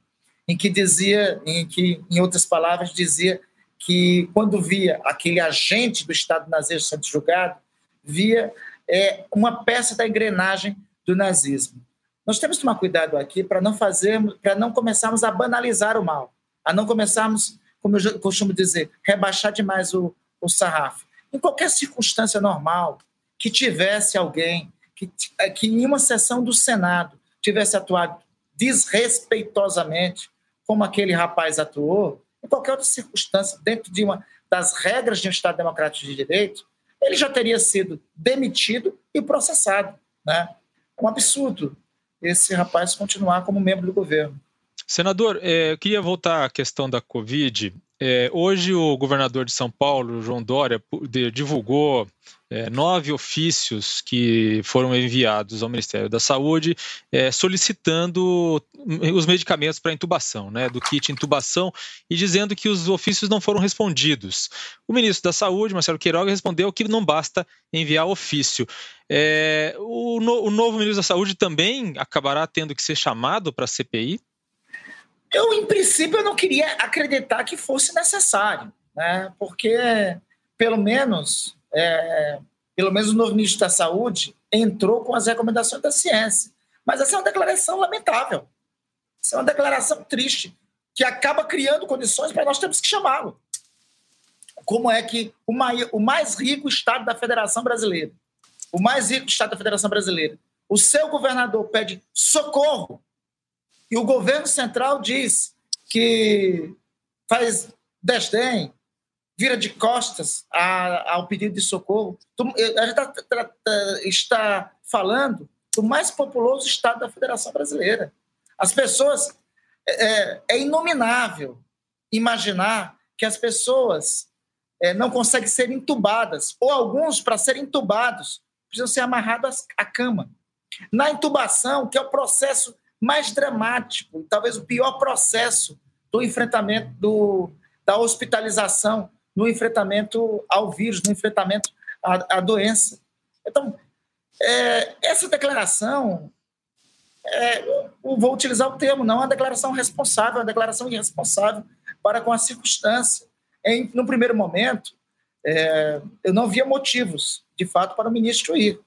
em que dizia, em que, em outras palavras, dizia que quando via aquele agente do Estado nazista sendo julgado, via é, uma peça da engrenagem do nazismo. Nós temos que tomar cuidado aqui para não fazermos, para não começarmos a banalizar o mal, a não começarmos, como eu costumo dizer, rebaixar demais o, o sarrafo. Em qualquer circunstância normal que tivesse alguém que, que em uma sessão do Senado tivesse atuado desrespeitosamente como aquele rapaz atuou, em qualquer outra circunstância, dentro de uma das regras de um Estado democrático de direito, ele já teria sido demitido e processado. Né? Um absurdo esse rapaz continuar como membro do governo. Senador, é, eu queria voltar à questão da Covid. É, hoje o governador de São Paulo, João Dória, divulgou é, nove ofícios que foram enviados ao Ministério da Saúde é, solicitando os medicamentos para intubação, né, do kit intubação, e dizendo que os ofícios não foram respondidos. O ministro da Saúde, Marcelo Queiroga, respondeu que não basta enviar ofício. É, o, no, o novo ministro da Saúde também acabará tendo que ser chamado para a CPI? Eu, em princípio, eu não queria acreditar que fosse necessário, né? porque, pelo menos, é, pelo menos o novo ministro da Saúde entrou com as recomendações da ciência. Mas essa é uma declaração lamentável. Essa é uma declaração triste, que acaba criando condições para nós termos que chamá-lo. Como é que o mais rico estado da Federação Brasileira, o mais rico estado da Federação Brasileira, o seu governador pede socorro e o governo central diz que faz desdém, vira de costas ao pedido de socorro. A gente está, está falando do mais populoso estado da Federação Brasileira. As pessoas. É, é, é inominável imaginar que as pessoas é, não conseguem ser entubadas, ou alguns, para serem entubados, precisam ser amarrados à cama. Na intubação, que é o processo mais dramático, talvez o pior processo do enfrentamento do, da hospitalização, no enfrentamento ao vírus, no enfrentamento à, à doença. Então, é, essa declaração, é, vou utilizar o termo, não é uma declaração responsável, é uma declaração irresponsável para com a circunstância. Em, no primeiro momento, é, eu não via motivos, de fato, para o ministro ir,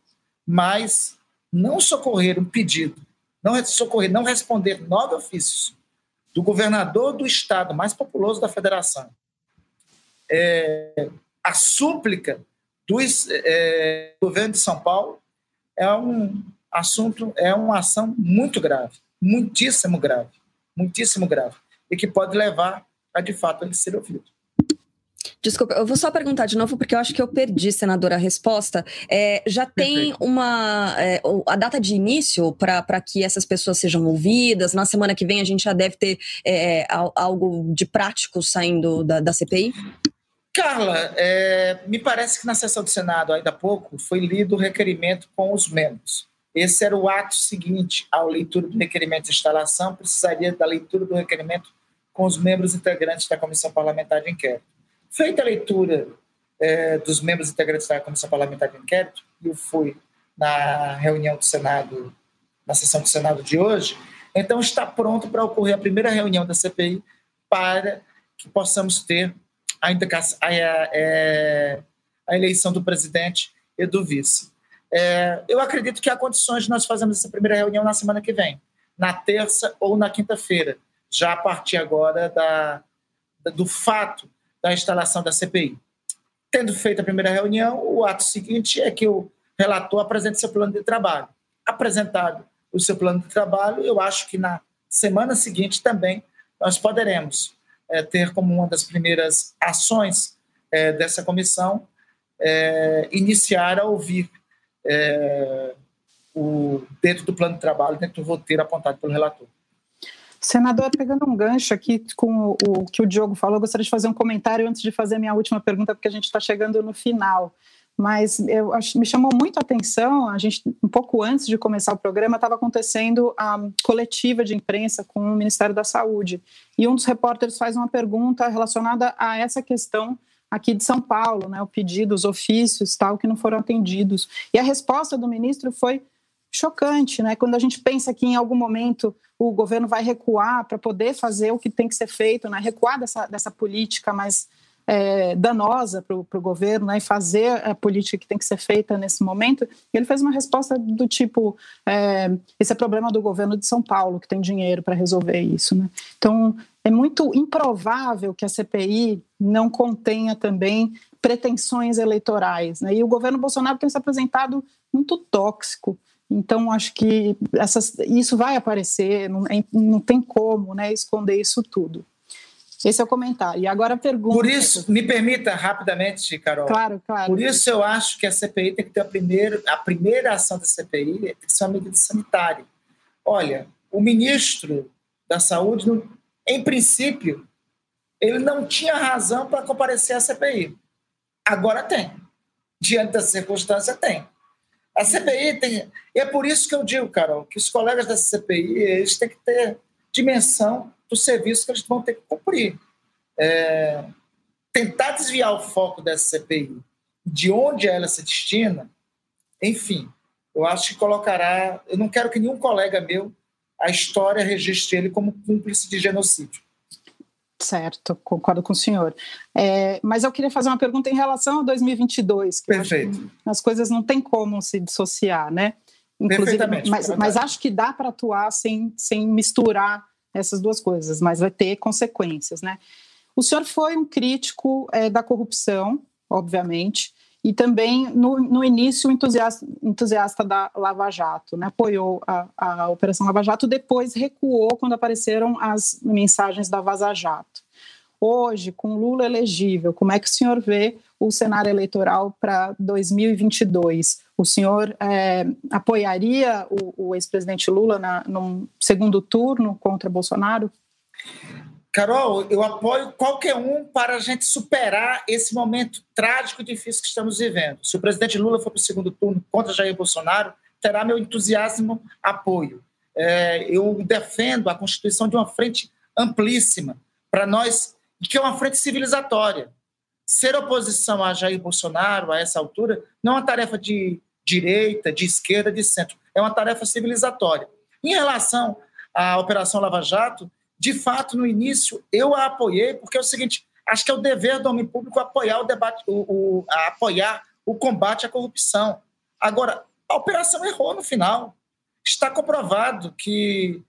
mas não socorrer um pedido não socorrer, não responder nove ofícios do governador do estado mais populoso da federação, é, a súplica do é, governo de São Paulo é um assunto, é uma ação muito grave, muitíssimo grave, muitíssimo grave, e que pode levar a, de fato, ele ser ouvido. Desculpa, eu vou só perguntar de novo, porque eu acho que eu perdi, senadora, a resposta. É, já tem uma é, a data de início para que essas pessoas sejam ouvidas? Na semana que vem a gente já deve ter é, algo de prático saindo da, da CPI? Carla, é, me parece que na sessão do Senado, ainda há pouco, foi lido o requerimento com os membros. esse era o ato seguinte ao leitura do requerimento de instalação, precisaria da leitura do requerimento com os membros integrantes da Comissão Parlamentar de Inquérito. Feita a leitura é, dos membros integrantes da Comissão Parlamentar de Inquérito, eu fui na reunião do Senado, na sessão do Senado de hoje, então está pronto para ocorrer a primeira reunião da CPI para que possamos ter a, a, é, a eleição do presidente e do vice. É, eu acredito que há condições de nós fazermos essa primeira reunião na semana que vem, na terça ou na quinta-feira, já a partir agora da, do fato da instalação da CPI. Tendo feito a primeira reunião, o ato seguinte é que o relator apresente seu plano de trabalho. Apresentado o seu plano de trabalho, eu acho que na semana seguinte também nós poderemos é, ter como uma das primeiras ações é, dessa comissão é, iniciar a ouvir o, dentro do plano de trabalho, dentro do roteiro apontado pelo relator. Senador, pegando um gancho aqui com o, o que o Diogo falou, gostaria de fazer um comentário antes de fazer a minha última pergunta, porque a gente está chegando no final. Mas eu acho, me chamou muito a atenção, a gente, um pouco antes de começar o programa, estava acontecendo a coletiva de imprensa com o Ministério da Saúde. E um dos repórteres faz uma pergunta relacionada a essa questão aqui de São Paulo, né, o pedido, os ofícios tal que não foram atendidos. E a resposta do ministro foi chocante, né? Quando a gente pensa que em algum momento o governo vai recuar para poder fazer o que tem que ser feito, né? Recuar dessa, dessa política mais é, danosa para o governo né, e fazer a política que tem que ser feita nesse momento. ele fez uma resposta do tipo: é, esse é problema do governo de São Paulo, que tem dinheiro para resolver isso. Né? Então, é muito improvável que a CPI não contenha também pretensões eleitorais. Né? E o governo Bolsonaro tem se apresentado muito tóxico. Então, acho que essas, isso vai aparecer, não, é, não tem como né, esconder isso tudo. Esse é o comentário. E agora a pergunta. Por isso, me permita rapidamente, Carol. Claro, claro. Por isso eu acho que a CPI tem que ter a primeira, a primeira ação da CPI tem que ser uma medida sanitária. Olha, o ministro da Saúde, em princípio, ele não tinha razão para comparecer à CPI. Agora tem. Diante da circunstância, tem. A CPI tem. E é por isso que eu digo, Carol, que os colegas da CPI eles têm que ter dimensão do serviço que eles vão ter que cumprir. É, tentar desviar o foco dessa CPI de onde ela se destina, enfim, eu acho que colocará. Eu não quero que nenhum colega meu, a história registre ele como cúmplice de genocídio. Certo, concordo com o senhor. É, mas eu queria fazer uma pergunta em relação a 2022. Que Perfeito. as coisas não tem como se dissociar, né? Inclusive, mas, mas acho que dá para atuar sem, sem misturar essas duas coisas, mas vai ter consequências, né? O senhor foi um crítico é, da corrupção, obviamente, e também no, no início entusiasta, entusiasta da Lava Jato, né? apoiou a, a Operação Lava Jato, depois recuou quando apareceram as mensagens da Vaza Jato. Hoje, com Lula elegível, como é que o senhor vê o cenário eleitoral para 2022? O senhor é, apoiaria o, o ex-presidente Lula na, num segundo turno contra Bolsonaro? Carol, eu apoio qualquer um para a gente superar esse momento trágico e difícil que estamos vivendo. Se o presidente Lula for para o segundo turno contra Jair Bolsonaro, terá meu entusiasmo apoio. É, eu defendo a constituição de uma frente amplíssima para nós que é uma frente civilizatória. Ser oposição a Jair Bolsonaro, a essa altura, não é uma tarefa de direita, de esquerda, de centro. É uma tarefa civilizatória. Em relação à Operação Lava Jato, de fato, no início, eu a apoiei, porque é o seguinte: acho que é o dever do homem público apoiar o debate, o, o apoiar o combate à corrupção. Agora, a operação errou no final. Está comprovado que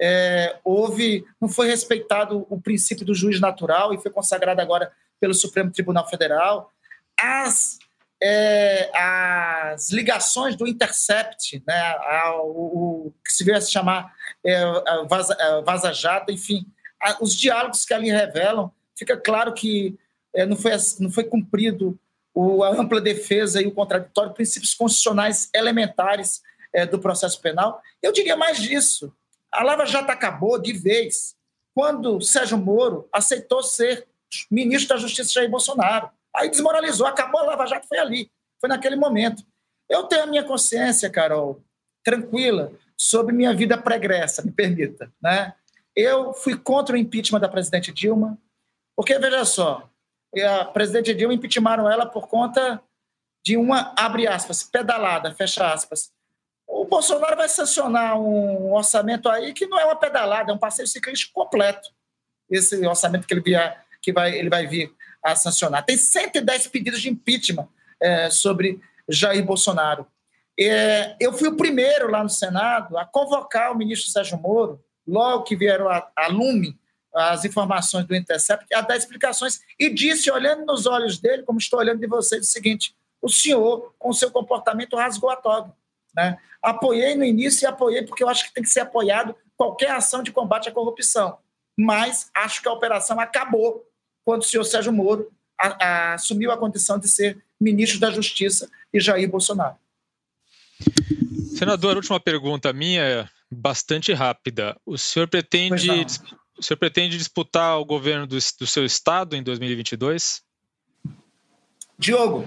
é, houve, não foi respeitado o princípio do juiz natural e foi consagrado agora pelo Supremo Tribunal Federal. As, é, as ligações do Intercept, né, ao, o, que se veio a se chamar é, vaza, é, vaza Jato, enfim, a, os diálogos que ali revelam, fica claro que é, não, foi, não foi cumprido o, a ampla defesa e o contraditório, princípios constitucionais elementares é, do processo penal. Eu diria mais disso a Lava Jato acabou de vez quando Sérgio Moro aceitou ser ministro da Justiça Jair Bolsonaro. Aí desmoralizou, acabou a Lava Jato, foi ali, foi naquele momento. Eu tenho a minha consciência, Carol, tranquila sobre minha vida pregressa, me permita. Né? Eu fui contra o impeachment da presidente Dilma, porque, veja só, a presidente Dilma impeachmaram ela por conta de uma, abre aspas, pedalada, fecha aspas. O Bolsonaro vai sancionar um orçamento aí que não é uma pedalada, é um passeio ciclístico completo. Esse orçamento que ele, via, que vai, ele vai vir a sancionar. Tem 110 pedidos de impeachment é, sobre Jair Bolsonaro. É, eu fui o primeiro lá no Senado a convocar o ministro Sérgio Moro, logo que vieram a, a lume as informações do Intercept, a dar explicações, e disse, olhando nos olhos dele, como estou olhando de vocês, o seguinte: o senhor, com seu comportamento, rasgou a toga. Né? Apoiei no início e apoiei porque eu acho que tem que ser apoiado qualquer ação de combate à corrupção. Mas acho que a operação acabou quando o senhor Sérgio Moro a, a, assumiu a condição de ser ministro da Justiça e Jair Bolsonaro. Senador, última pergunta minha, bastante rápida. O senhor pretende, o senhor pretende disputar o governo do, do seu estado em 2022? Diogo,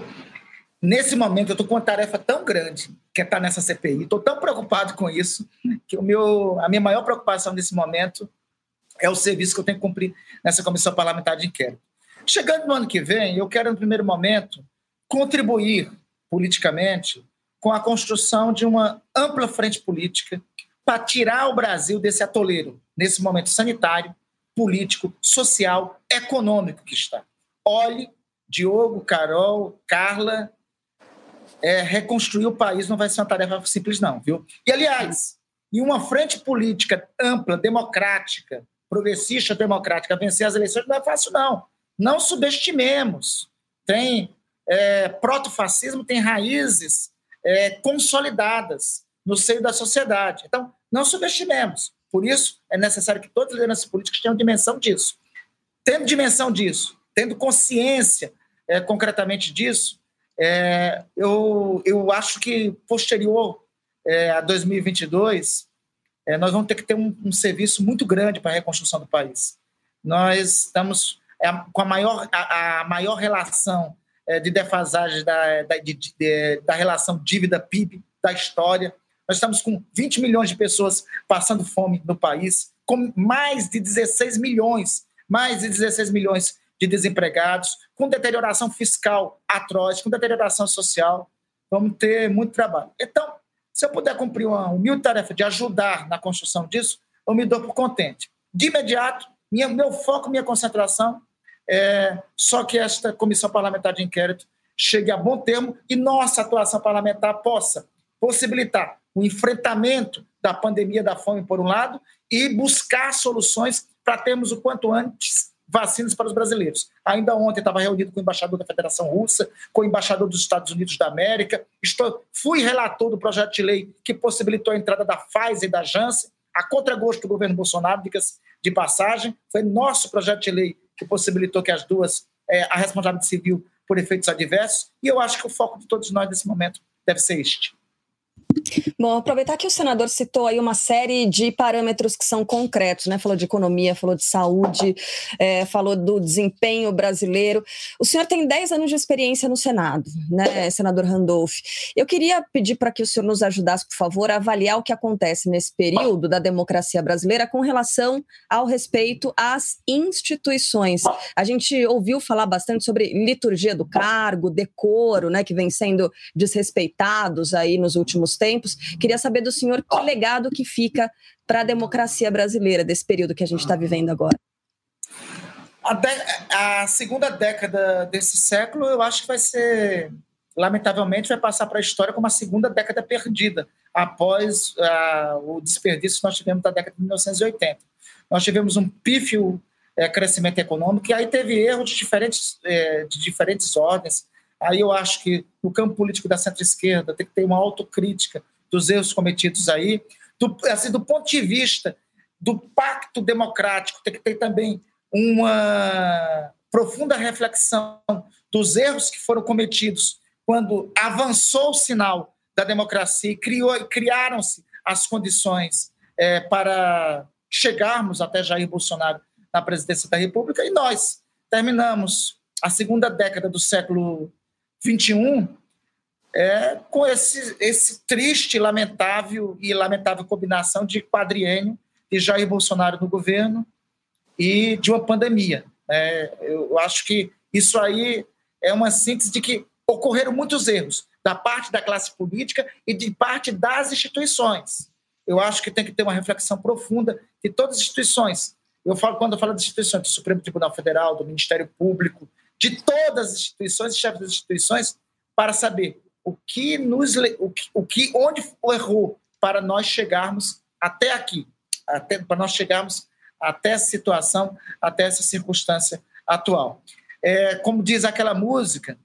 nesse momento eu estou com uma tarefa tão grande que é estar nessa CPI. Estou tão preocupado com isso que o meu, a minha maior preocupação nesse momento é o serviço que eu tenho que cumprir nessa comissão parlamentar de inquérito. Chegando no ano que vem, eu quero, no primeiro momento, contribuir politicamente com a construção de uma ampla frente política para tirar o Brasil desse atoleiro, nesse momento sanitário, político, social, econômico que está. Olhe, Diogo, Carol, Carla, é, reconstruir o país não vai ser uma tarefa simples, não, viu? E, aliás, em uma frente política ampla, democrática, progressista democrática, vencer as eleições não é fácil, não. Não subestimemos. Tem é, protofascismo tem raízes é, consolidadas no seio da sociedade. Então, não subestimemos. Por isso, é necessário que todas as lideranças políticas tenham dimensão disso. Tendo dimensão disso, tendo consciência é, concretamente disso, é, eu, eu acho que posterior é, a 2022, é, nós vamos ter que ter um, um serviço muito grande para a reconstrução do país. Nós estamos é com a maior, a, a maior relação é, de defasagem da, da, de, de, da relação dívida-PIB da história. Nós estamos com 20 milhões de pessoas passando fome no país, com mais de 16 milhões, mais de 16 milhões de desempregados, com deterioração fiscal atroz, com deterioração social. Vamos ter muito trabalho. Então, se eu puder cumprir uma humilde tarefa de ajudar na construção disso, eu me dou por contente. De imediato, minha, meu foco, minha concentração é, só que esta comissão parlamentar de inquérito chegue a bom termo e nossa atuação parlamentar possa possibilitar o enfrentamento da pandemia da fome, por um lado, e buscar soluções para termos o quanto antes vacinas para os brasileiros. Ainda ontem estava reunido com o embaixador da Federação Russa, com o embaixador dos Estados Unidos da América. Estou, fui relator do projeto de lei que possibilitou a entrada da Pfizer e da Janssen, a contragosto do governo Bolsonaro, de passagem. Foi nosso projeto de lei que possibilitou que as duas, é, a responsabilidade civil por efeitos adversos, e eu acho que o foco de todos nós nesse momento deve ser este. Bom, aproveitar que o senador citou aí uma série de parâmetros que são concretos, né? Falou de economia, falou de saúde, é, falou do desempenho brasileiro. O senhor tem 10 anos de experiência no Senado, né, senador Randolph? Eu queria pedir para que o senhor nos ajudasse, por favor, a avaliar o que acontece nesse período da democracia brasileira com relação ao respeito às instituições. A gente ouviu falar bastante sobre liturgia do cargo, decoro, né, que vem sendo desrespeitados aí nos últimos tempos. Queria saber do senhor que legado que fica para a democracia brasileira desse período que a gente está vivendo agora. A, de, a, segunda década desse século, eu acho que vai ser, lamentavelmente, vai passar para a história como a segunda década perdida, após o desperdício que nós tivemos da década de 1980. Nós tivemos um pífio é, crescimento econômico, e aí teve erros de diferentes, é, de diferentes ordens, Aí eu acho que no campo político da centro-esquerda tem que ter uma autocrítica dos erros cometidos aí. Do, assim, do ponto de vista do pacto democrático, tem que ter também uma profunda reflexão dos erros que foram cometidos quando avançou o sinal da democracia e criaram-se as condições é, para chegarmos até Jair Bolsonaro na presidência da República e nós terminamos a segunda década do século 21, é, com esse, esse triste, lamentável e lamentável combinação de quadriênio de Jair Bolsonaro no governo e de uma pandemia. É, eu acho que isso aí é uma síntese de que ocorreram muitos erros da parte da classe política e de parte das instituições. Eu acho que tem que ter uma reflexão profunda de todas as instituições. Eu falo quando eu falo das instituições do Supremo Tribunal Federal, do Ministério Público, de todas as instituições chefes das instituições, para saber o que nos o que, o que onde errou para nós chegarmos até aqui, até para nós chegarmos até essa situação, até essa circunstância atual. É, como diz aquela música,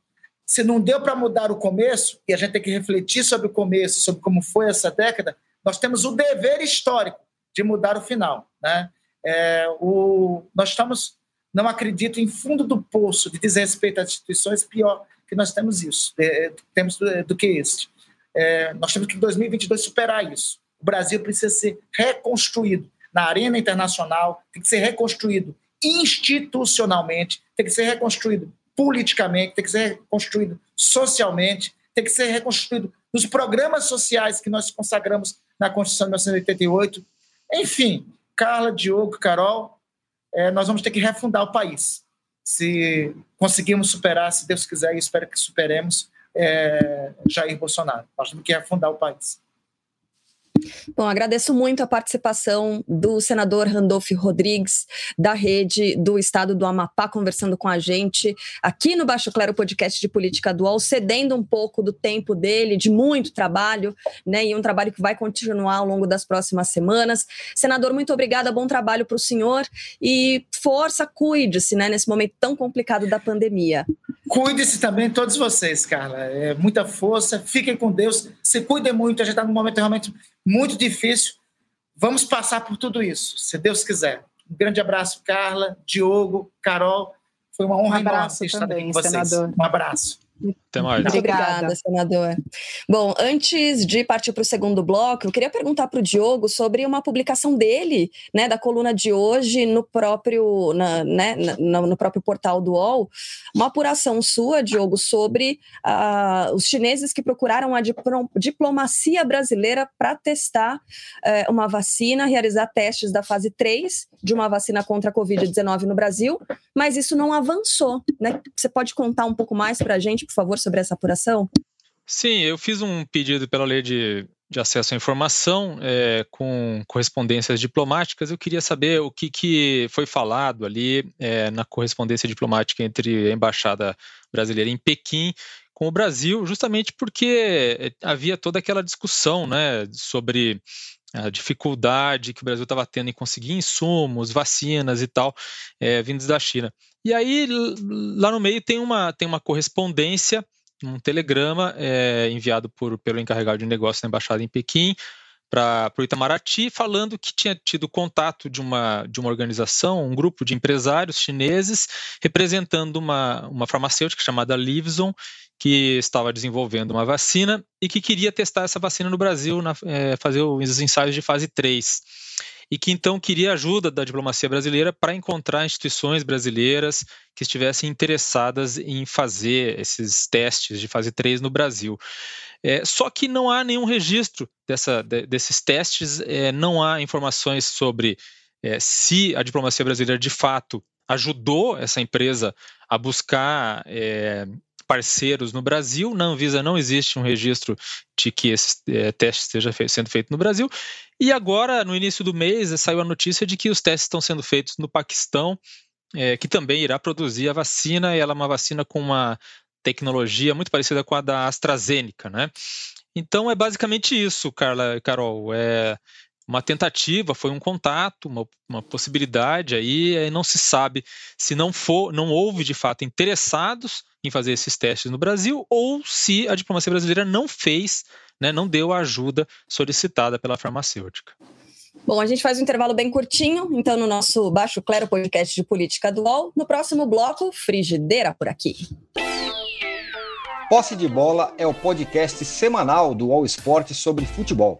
se não deu para mudar o começo, e a gente tem que refletir sobre o começo, sobre como foi essa década, nós temos o dever histórico de mudar o final. Né? É, o, nós estamos, não acredito, em fundo do poço de desrespeito às instituições, pior que nós temos isso, é, temos do, do, que este. É, nós temos que em 2022 superar isso. O Brasil precisa ser reconstruído na arena internacional, tem que ser reconstruído institucionalmente, tem que ser reconstruído politicamente, tem que ser reconstruído socialmente, tem que ser reconstruído nos programas sociais que nós consagramos na Constituição de 1988. Enfim, Carla, Diogo, Carol, é, nós vamos ter que refundar o país. Se conseguirmos superar, se Deus quiser, e espero que superemos, é, Jair Bolsonaro. Nós temos que refundar o país. Bom, agradeço muito a participação do senador Randolph Rodrigues, da rede do estado do Amapá, conversando com a gente aqui no Baixo Clero Podcast de Política Dual, cedendo um pouco do tempo dele, de muito trabalho, né? E um trabalho que vai continuar ao longo das próximas semanas. Senador, muito obrigada, bom trabalho para o senhor e força, cuide-se, né, nesse momento tão complicado da pandemia. Cuide-se também, todos vocês, Carla. É, muita força, fiquem com Deus, se cuidem muito, a gente está num momento realmente muito difícil. Vamos passar por tudo isso, se Deus quiser. Um grande abraço, Carla, Diogo, Carol. Foi uma honra um abraço enorme estar também, com vocês. Senador. Um abraço. Até mais. Muito obrigada, senador. Bom, antes de partir para o segundo bloco, eu queria perguntar para o Diogo sobre uma publicação dele, né, da coluna de hoje no próprio, na, né, no, no próprio portal do UOL, uma apuração sua, Diogo, sobre uh, os chineses que procuraram a diplomacia brasileira para testar uh, uma vacina, realizar testes da fase 3 de uma vacina contra a Covid-19 no Brasil, mas isso não avançou, né? Você pode contar um pouco mais para a gente por favor, sobre essa apuração? Sim, eu fiz um pedido pela lei de, de acesso à informação é, com correspondências diplomáticas. Eu queria saber o que, que foi falado ali é, na correspondência diplomática entre a Embaixada Brasileira em Pequim com o Brasil, justamente porque havia toda aquela discussão né, sobre a dificuldade que o Brasil estava tendo em conseguir insumos, vacinas e tal, é, vindos da China. E aí, lá no meio, tem uma, tem uma correspondência, um telegrama é, enviado por, pelo encarregado de negócio da embaixada em Pequim para o Itamaraty, falando que tinha tido contato de uma, de uma organização, um grupo de empresários chineses, representando uma, uma farmacêutica chamada Livson, que estava desenvolvendo uma vacina e que queria testar essa vacina no Brasil, na, é, fazer os ensaios de fase 3. E que então queria ajuda da diplomacia brasileira para encontrar instituições brasileiras que estivessem interessadas em fazer esses testes de fase 3 no Brasil. É, só que não há nenhum registro dessa, de, desses testes, é, não há informações sobre é, se a diplomacia brasileira de fato ajudou essa empresa a buscar é, parceiros no Brasil. Na Anvisa não existe um registro de que esse é, teste esteja fe sendo feito no Brasil. E agora, no início do mês, saiu a notícia de que os testes estão sendo feitos no Paquistão, é, que também irá produzir a vacina, e ela é uma vacina com uma tecnologia muito parecida com a da AstraZeneca, né? Então é basicamente isso, Carla, Carol. É, uma tentativa, foi um contato, uma, uma possibilidade aí, não se sabe se não for, não houve de fato interessados em fazer esses testes no Brasil ou se a diplomacia brasileira não fez, né, não deu a ajuda solicitada pela farmacêutica. Bom, a gente faz um intervalo bem curtinho, então no nosso Baixo Clero podcast de política dual. No próximo bloco, frigideira por aqui. Posse de Bola é o podcast semanal do All Sport sobre futebol.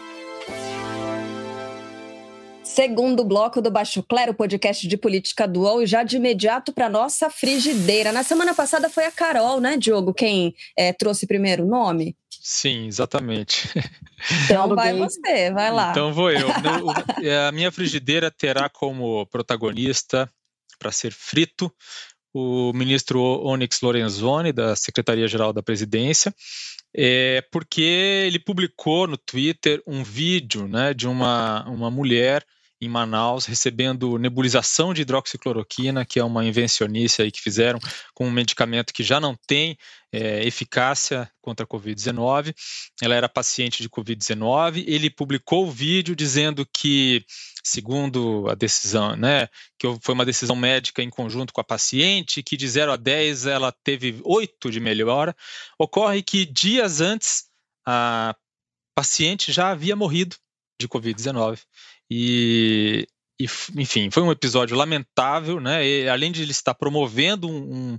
Segundo bloco do Baixo Clero, podcast de política do UOL, e já de imediato para nossa frigideira. Na semana passada foi a Carol, né, Diogo, quem é, trouxe primeiro o nome? Sim, exatamente. Então vai você, vai lá. Então vou eu. É, a minha frigideira terá como protagonista, para ser frito, o ministro Onyx Lorenzoni, da Secretaria-Geral da Presidência, é, porque ele publicou no Twitter um vídeo né, de uma, uma mulher em Manaus recebendo nebulização de hidroxicloroquina, que é uma invencionice aí que fizeram com um medicamento que já não tem é, eficácia contra a Covid-19. Ela era paciente de Covid-19. Ele publicou o vídeo dizendo que, segundo a decisão, né, que foi uma decisão médica em conjunto com a paciente, que de 0 a 10 ela teve 8 de melhora. Ocorre que dias antes a paciente já havia morrido de Covid-19. E, e, enfim, foi um episódio lamentável, né? E, além de ele estar promovendo um,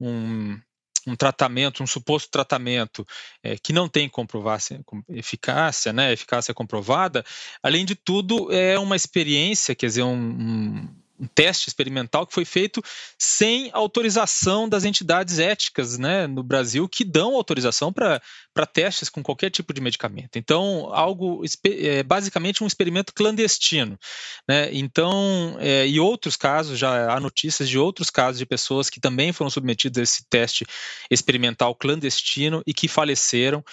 um, um tratamento, um suposto tratamento é, que não tem comprovação, eficácia, né? Eficácia comprovada. Além de tudo, é uma experiência, quer dizer, um, um teste experimental que foi feito sem autorização das entidades éticas né, no Brasil que dão autorização para testes com qualquer tipo de medicamento. Então, algo é, basicamente um experimento clandestino. Né? Então, é, e outros casos, já há notícias de outros casos de pessoas que também foram submetidas a esse teste experimental clandestino e que faleceram.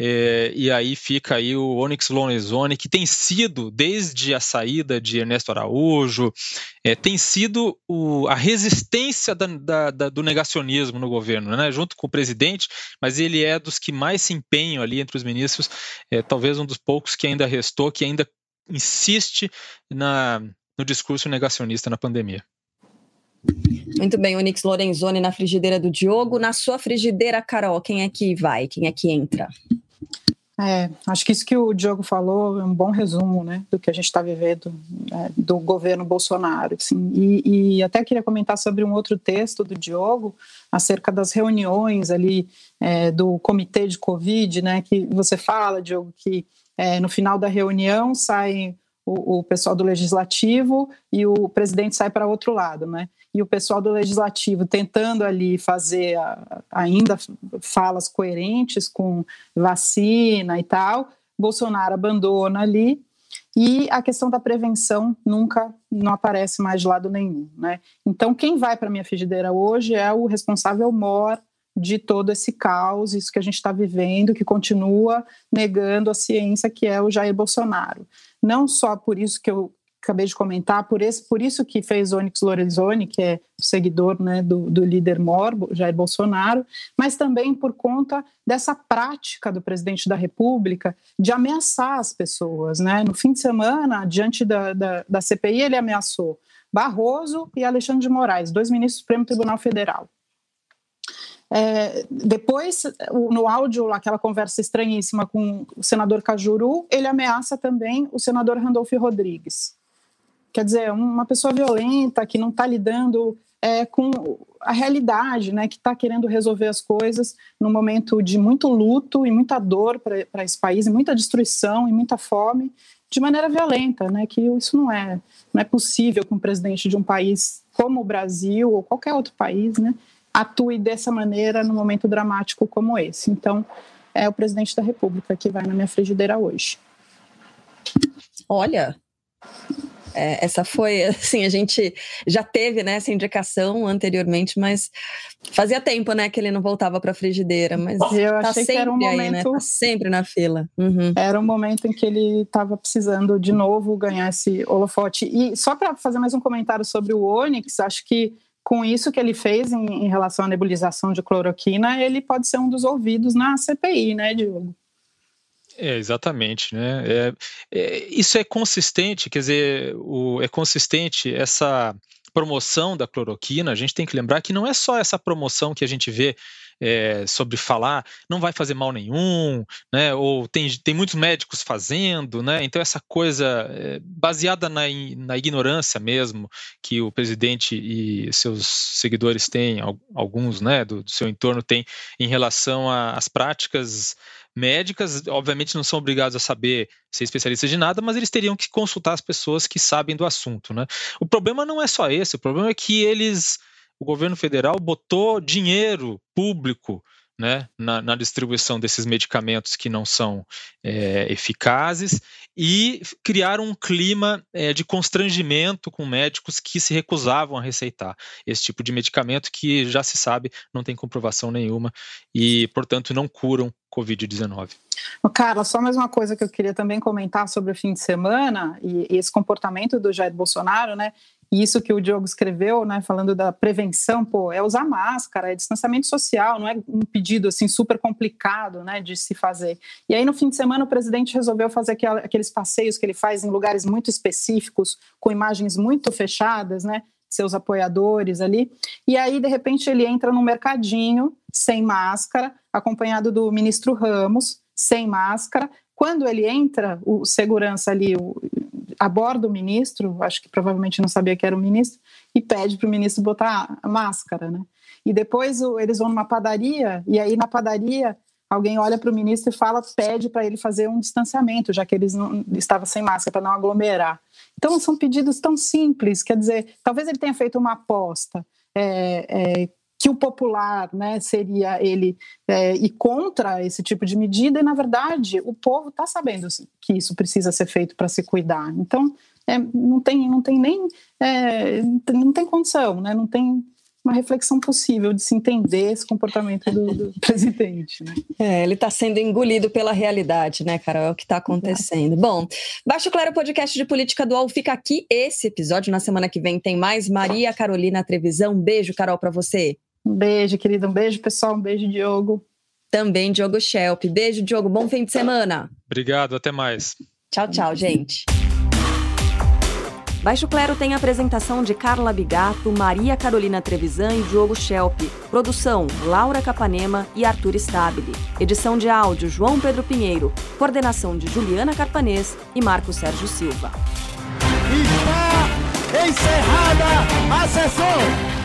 É, e aí fica aí o Onyx Lorenzoni, que tem sido, desde a saída de Ernesto Araújo, é, tem sido o, a resistência da, da, da, do negacionismo no governo, né? junto com o presidente, mas ele é dos que mais se empenham ali entre os ministros, é, talvez um dos poucos que ainda restou, que ainda insiste na, no discurso negacionista na pandemia. Muito bem, Onyx Lorenzoni na frigideira do Diogo. Na sua frigideira, Carol, quem é que vai? Quem é que entra? É, acho que isso que o Diogo falou é um bom resumo né, do que a gente está vivendo é, do governo Bolsonaro. Assim. E, e, até queria comentar sobre um outro texto do Diogo acerca das reuniões ali é, do comitê de Covid, né, que você fala, Diogo, que é, no final da reunião sai o, o pessoal do legislativo e o presidente sai para outro lado, né? E o pessoal do legislativo tentando ali fazer a, ainda falas coerentes com vacina e tal, Bolsonaro abandona ali e a questão da prevenção nunca não aparece mais de lado nenhum, né? Então quem vai para minha frigideira hoje é o responsável mor de todo esse caos, isso que a gente está vivendo, que continua negando a ciência, que é o Jair Bolsonaro. Não só por isso que eu acabei de comentar, por, esse, por isso que fez Onyx Lorenzoni, que é seguidor né, do, do líder Mor, Jair Bolsonaro, mas também por conta dessa prática do presidente da República de ameaçar as pessoas. Né? No fim de semana, diante da, da, da CPI, ele ameaçou Barroso e Alexandre de Moraes, dois ministros do Supremo Tribunal Federal. É, depois, no áudio, aquela conversa estranhíssima com o senador Cajuru, ele ameaça também o senador Randolfo Rodrigues. Quer dizer, uma pessoa violenta que não está lidando é, com a realidade, né, que está querendo resolver as coisas num momento de muito luto e muita dor para esse país, e muita destruição e muita fome, de maneira violenta, né, que isso não é, não é possível que um presidente de um país como o Brasil ou qualquer outro país, né, atue dessa maneira num momento dramático como esse. Então, é o presidente da República que vai na minha frigideira hoje. Olha, é, essa foi, assim, a gente já teve né, essa indicação anteriormente, mas fazia tempo, né, que ele não voltava para a frigideira, mas eu tá achei que era um momento, aí, né? Tá sempre na fila. Uhum. Era um momento em que ele estava precisando de novo ganhar esse holofote. E só para fazer mais um comentário sobre o Onyx, acho que com isso que ele fez em, em relação à nebulização de cloroquina, ele pode ser um dos ouvidos na CPI, né, Diogo? É, exatamente, né? É, é, isso é consistente, quer dizer, o, é consistente essa promoção da cloroquina. A gente tem que lembrar que não é só essa promoção que a gente vê é, sobre falar, não vai fazer mal nenhum, né? Ou tem, tem muitos médicos fazendo, né? Então essa coisa é, baseada na, na ignorância mesmo que o presidente e seus seguidores têm, alguns, né, do, do seu entorno têm em relação às práticas médicas, obviamente não são obrigados a saber ser especialistas de nada, mas eles teriam que consultar as pessoas que sabem do assunto, né? O problema não é só esse, o problema é que eles, o governo federal botou dinheiro público né, na, na, distribuição desses medicamentos que não são é, eficazes e criar um clima é, de constrangimento com médicos que se recusavam a receitar esse tipo de medicamento que já se sabe não tem comprovação nenhuma e, portanto, não curam Covid-19. Carla, só mais uma coisa que eu queria também comentar sobre o fim de semana e, e esse comportamento do Jair Bolsonaro, né? E isso que o Diogo escreveu, né, falando da prevenção, pô, é usar máscara, é distanciamento social, não é um pedido assim super complicado, né, de se fazer. E aí no fim de semana o presidente resolveu fazer aqueles passeios que ele faz em lugares muito específicos, com imagens muito fechadas, né, seus apoiadores ali. E aí de repente ele entra no mercadinho sem máscara, acompanhado do ministro Ramos, sem máscara. Quando ele entra, o segurança ali, o, aborda o ministro, acho que provavelmente não sabia que era o ministro, e pede para o ministro botar a máscara, né? E depois eles vão numa padaria, e aí na padaria alguém olha para o ministro e fala, pede para ele fazer um distanciamento, já que eles não estavam sem máscara para não aglomerar. Então são pedidos tão simples, quer dizer, talvez ele tenha feito uma aposta é, é, que o popular né, seria ele é, ir contra esse tipo de medida, e na verdade o povo está sabendo que isso precisa ser feito para se cuidar. Então é, não, tem, não tem nem é, não tem condição, né, não tem uma reflexão possível de se entender esse comportamento do, do presidente. Né? É, ele está sendo engolido pela realidade, né, Carol? É o que está acontecendo. Exato. Bom, Baixo Claro Podcast de Política Dual fica aqui. Esse episódio, na semana que vem, tem mais Maria Carolina Trevisão. Um beijo, Carol, para você. Um beijo, querida. Um beijo, pessoal. Um beijo, Diogo. Também, Diogo Schelp. Beijo, Diogo. Bom fim de semana. Obrigado. Até mais. Tchau, tchau, gente. Baixo Clero tem a apresentação de Carla Bigato, Maria Carolina Trevisan e Diogo Schelp. Produção: Laura Capanema e Arthur Stabile. Edição de áudio: João Pedro Pinheiro. Coordenação de Juliana Carpanês e Marco Sérgio Silva. Está encerrada a sessão!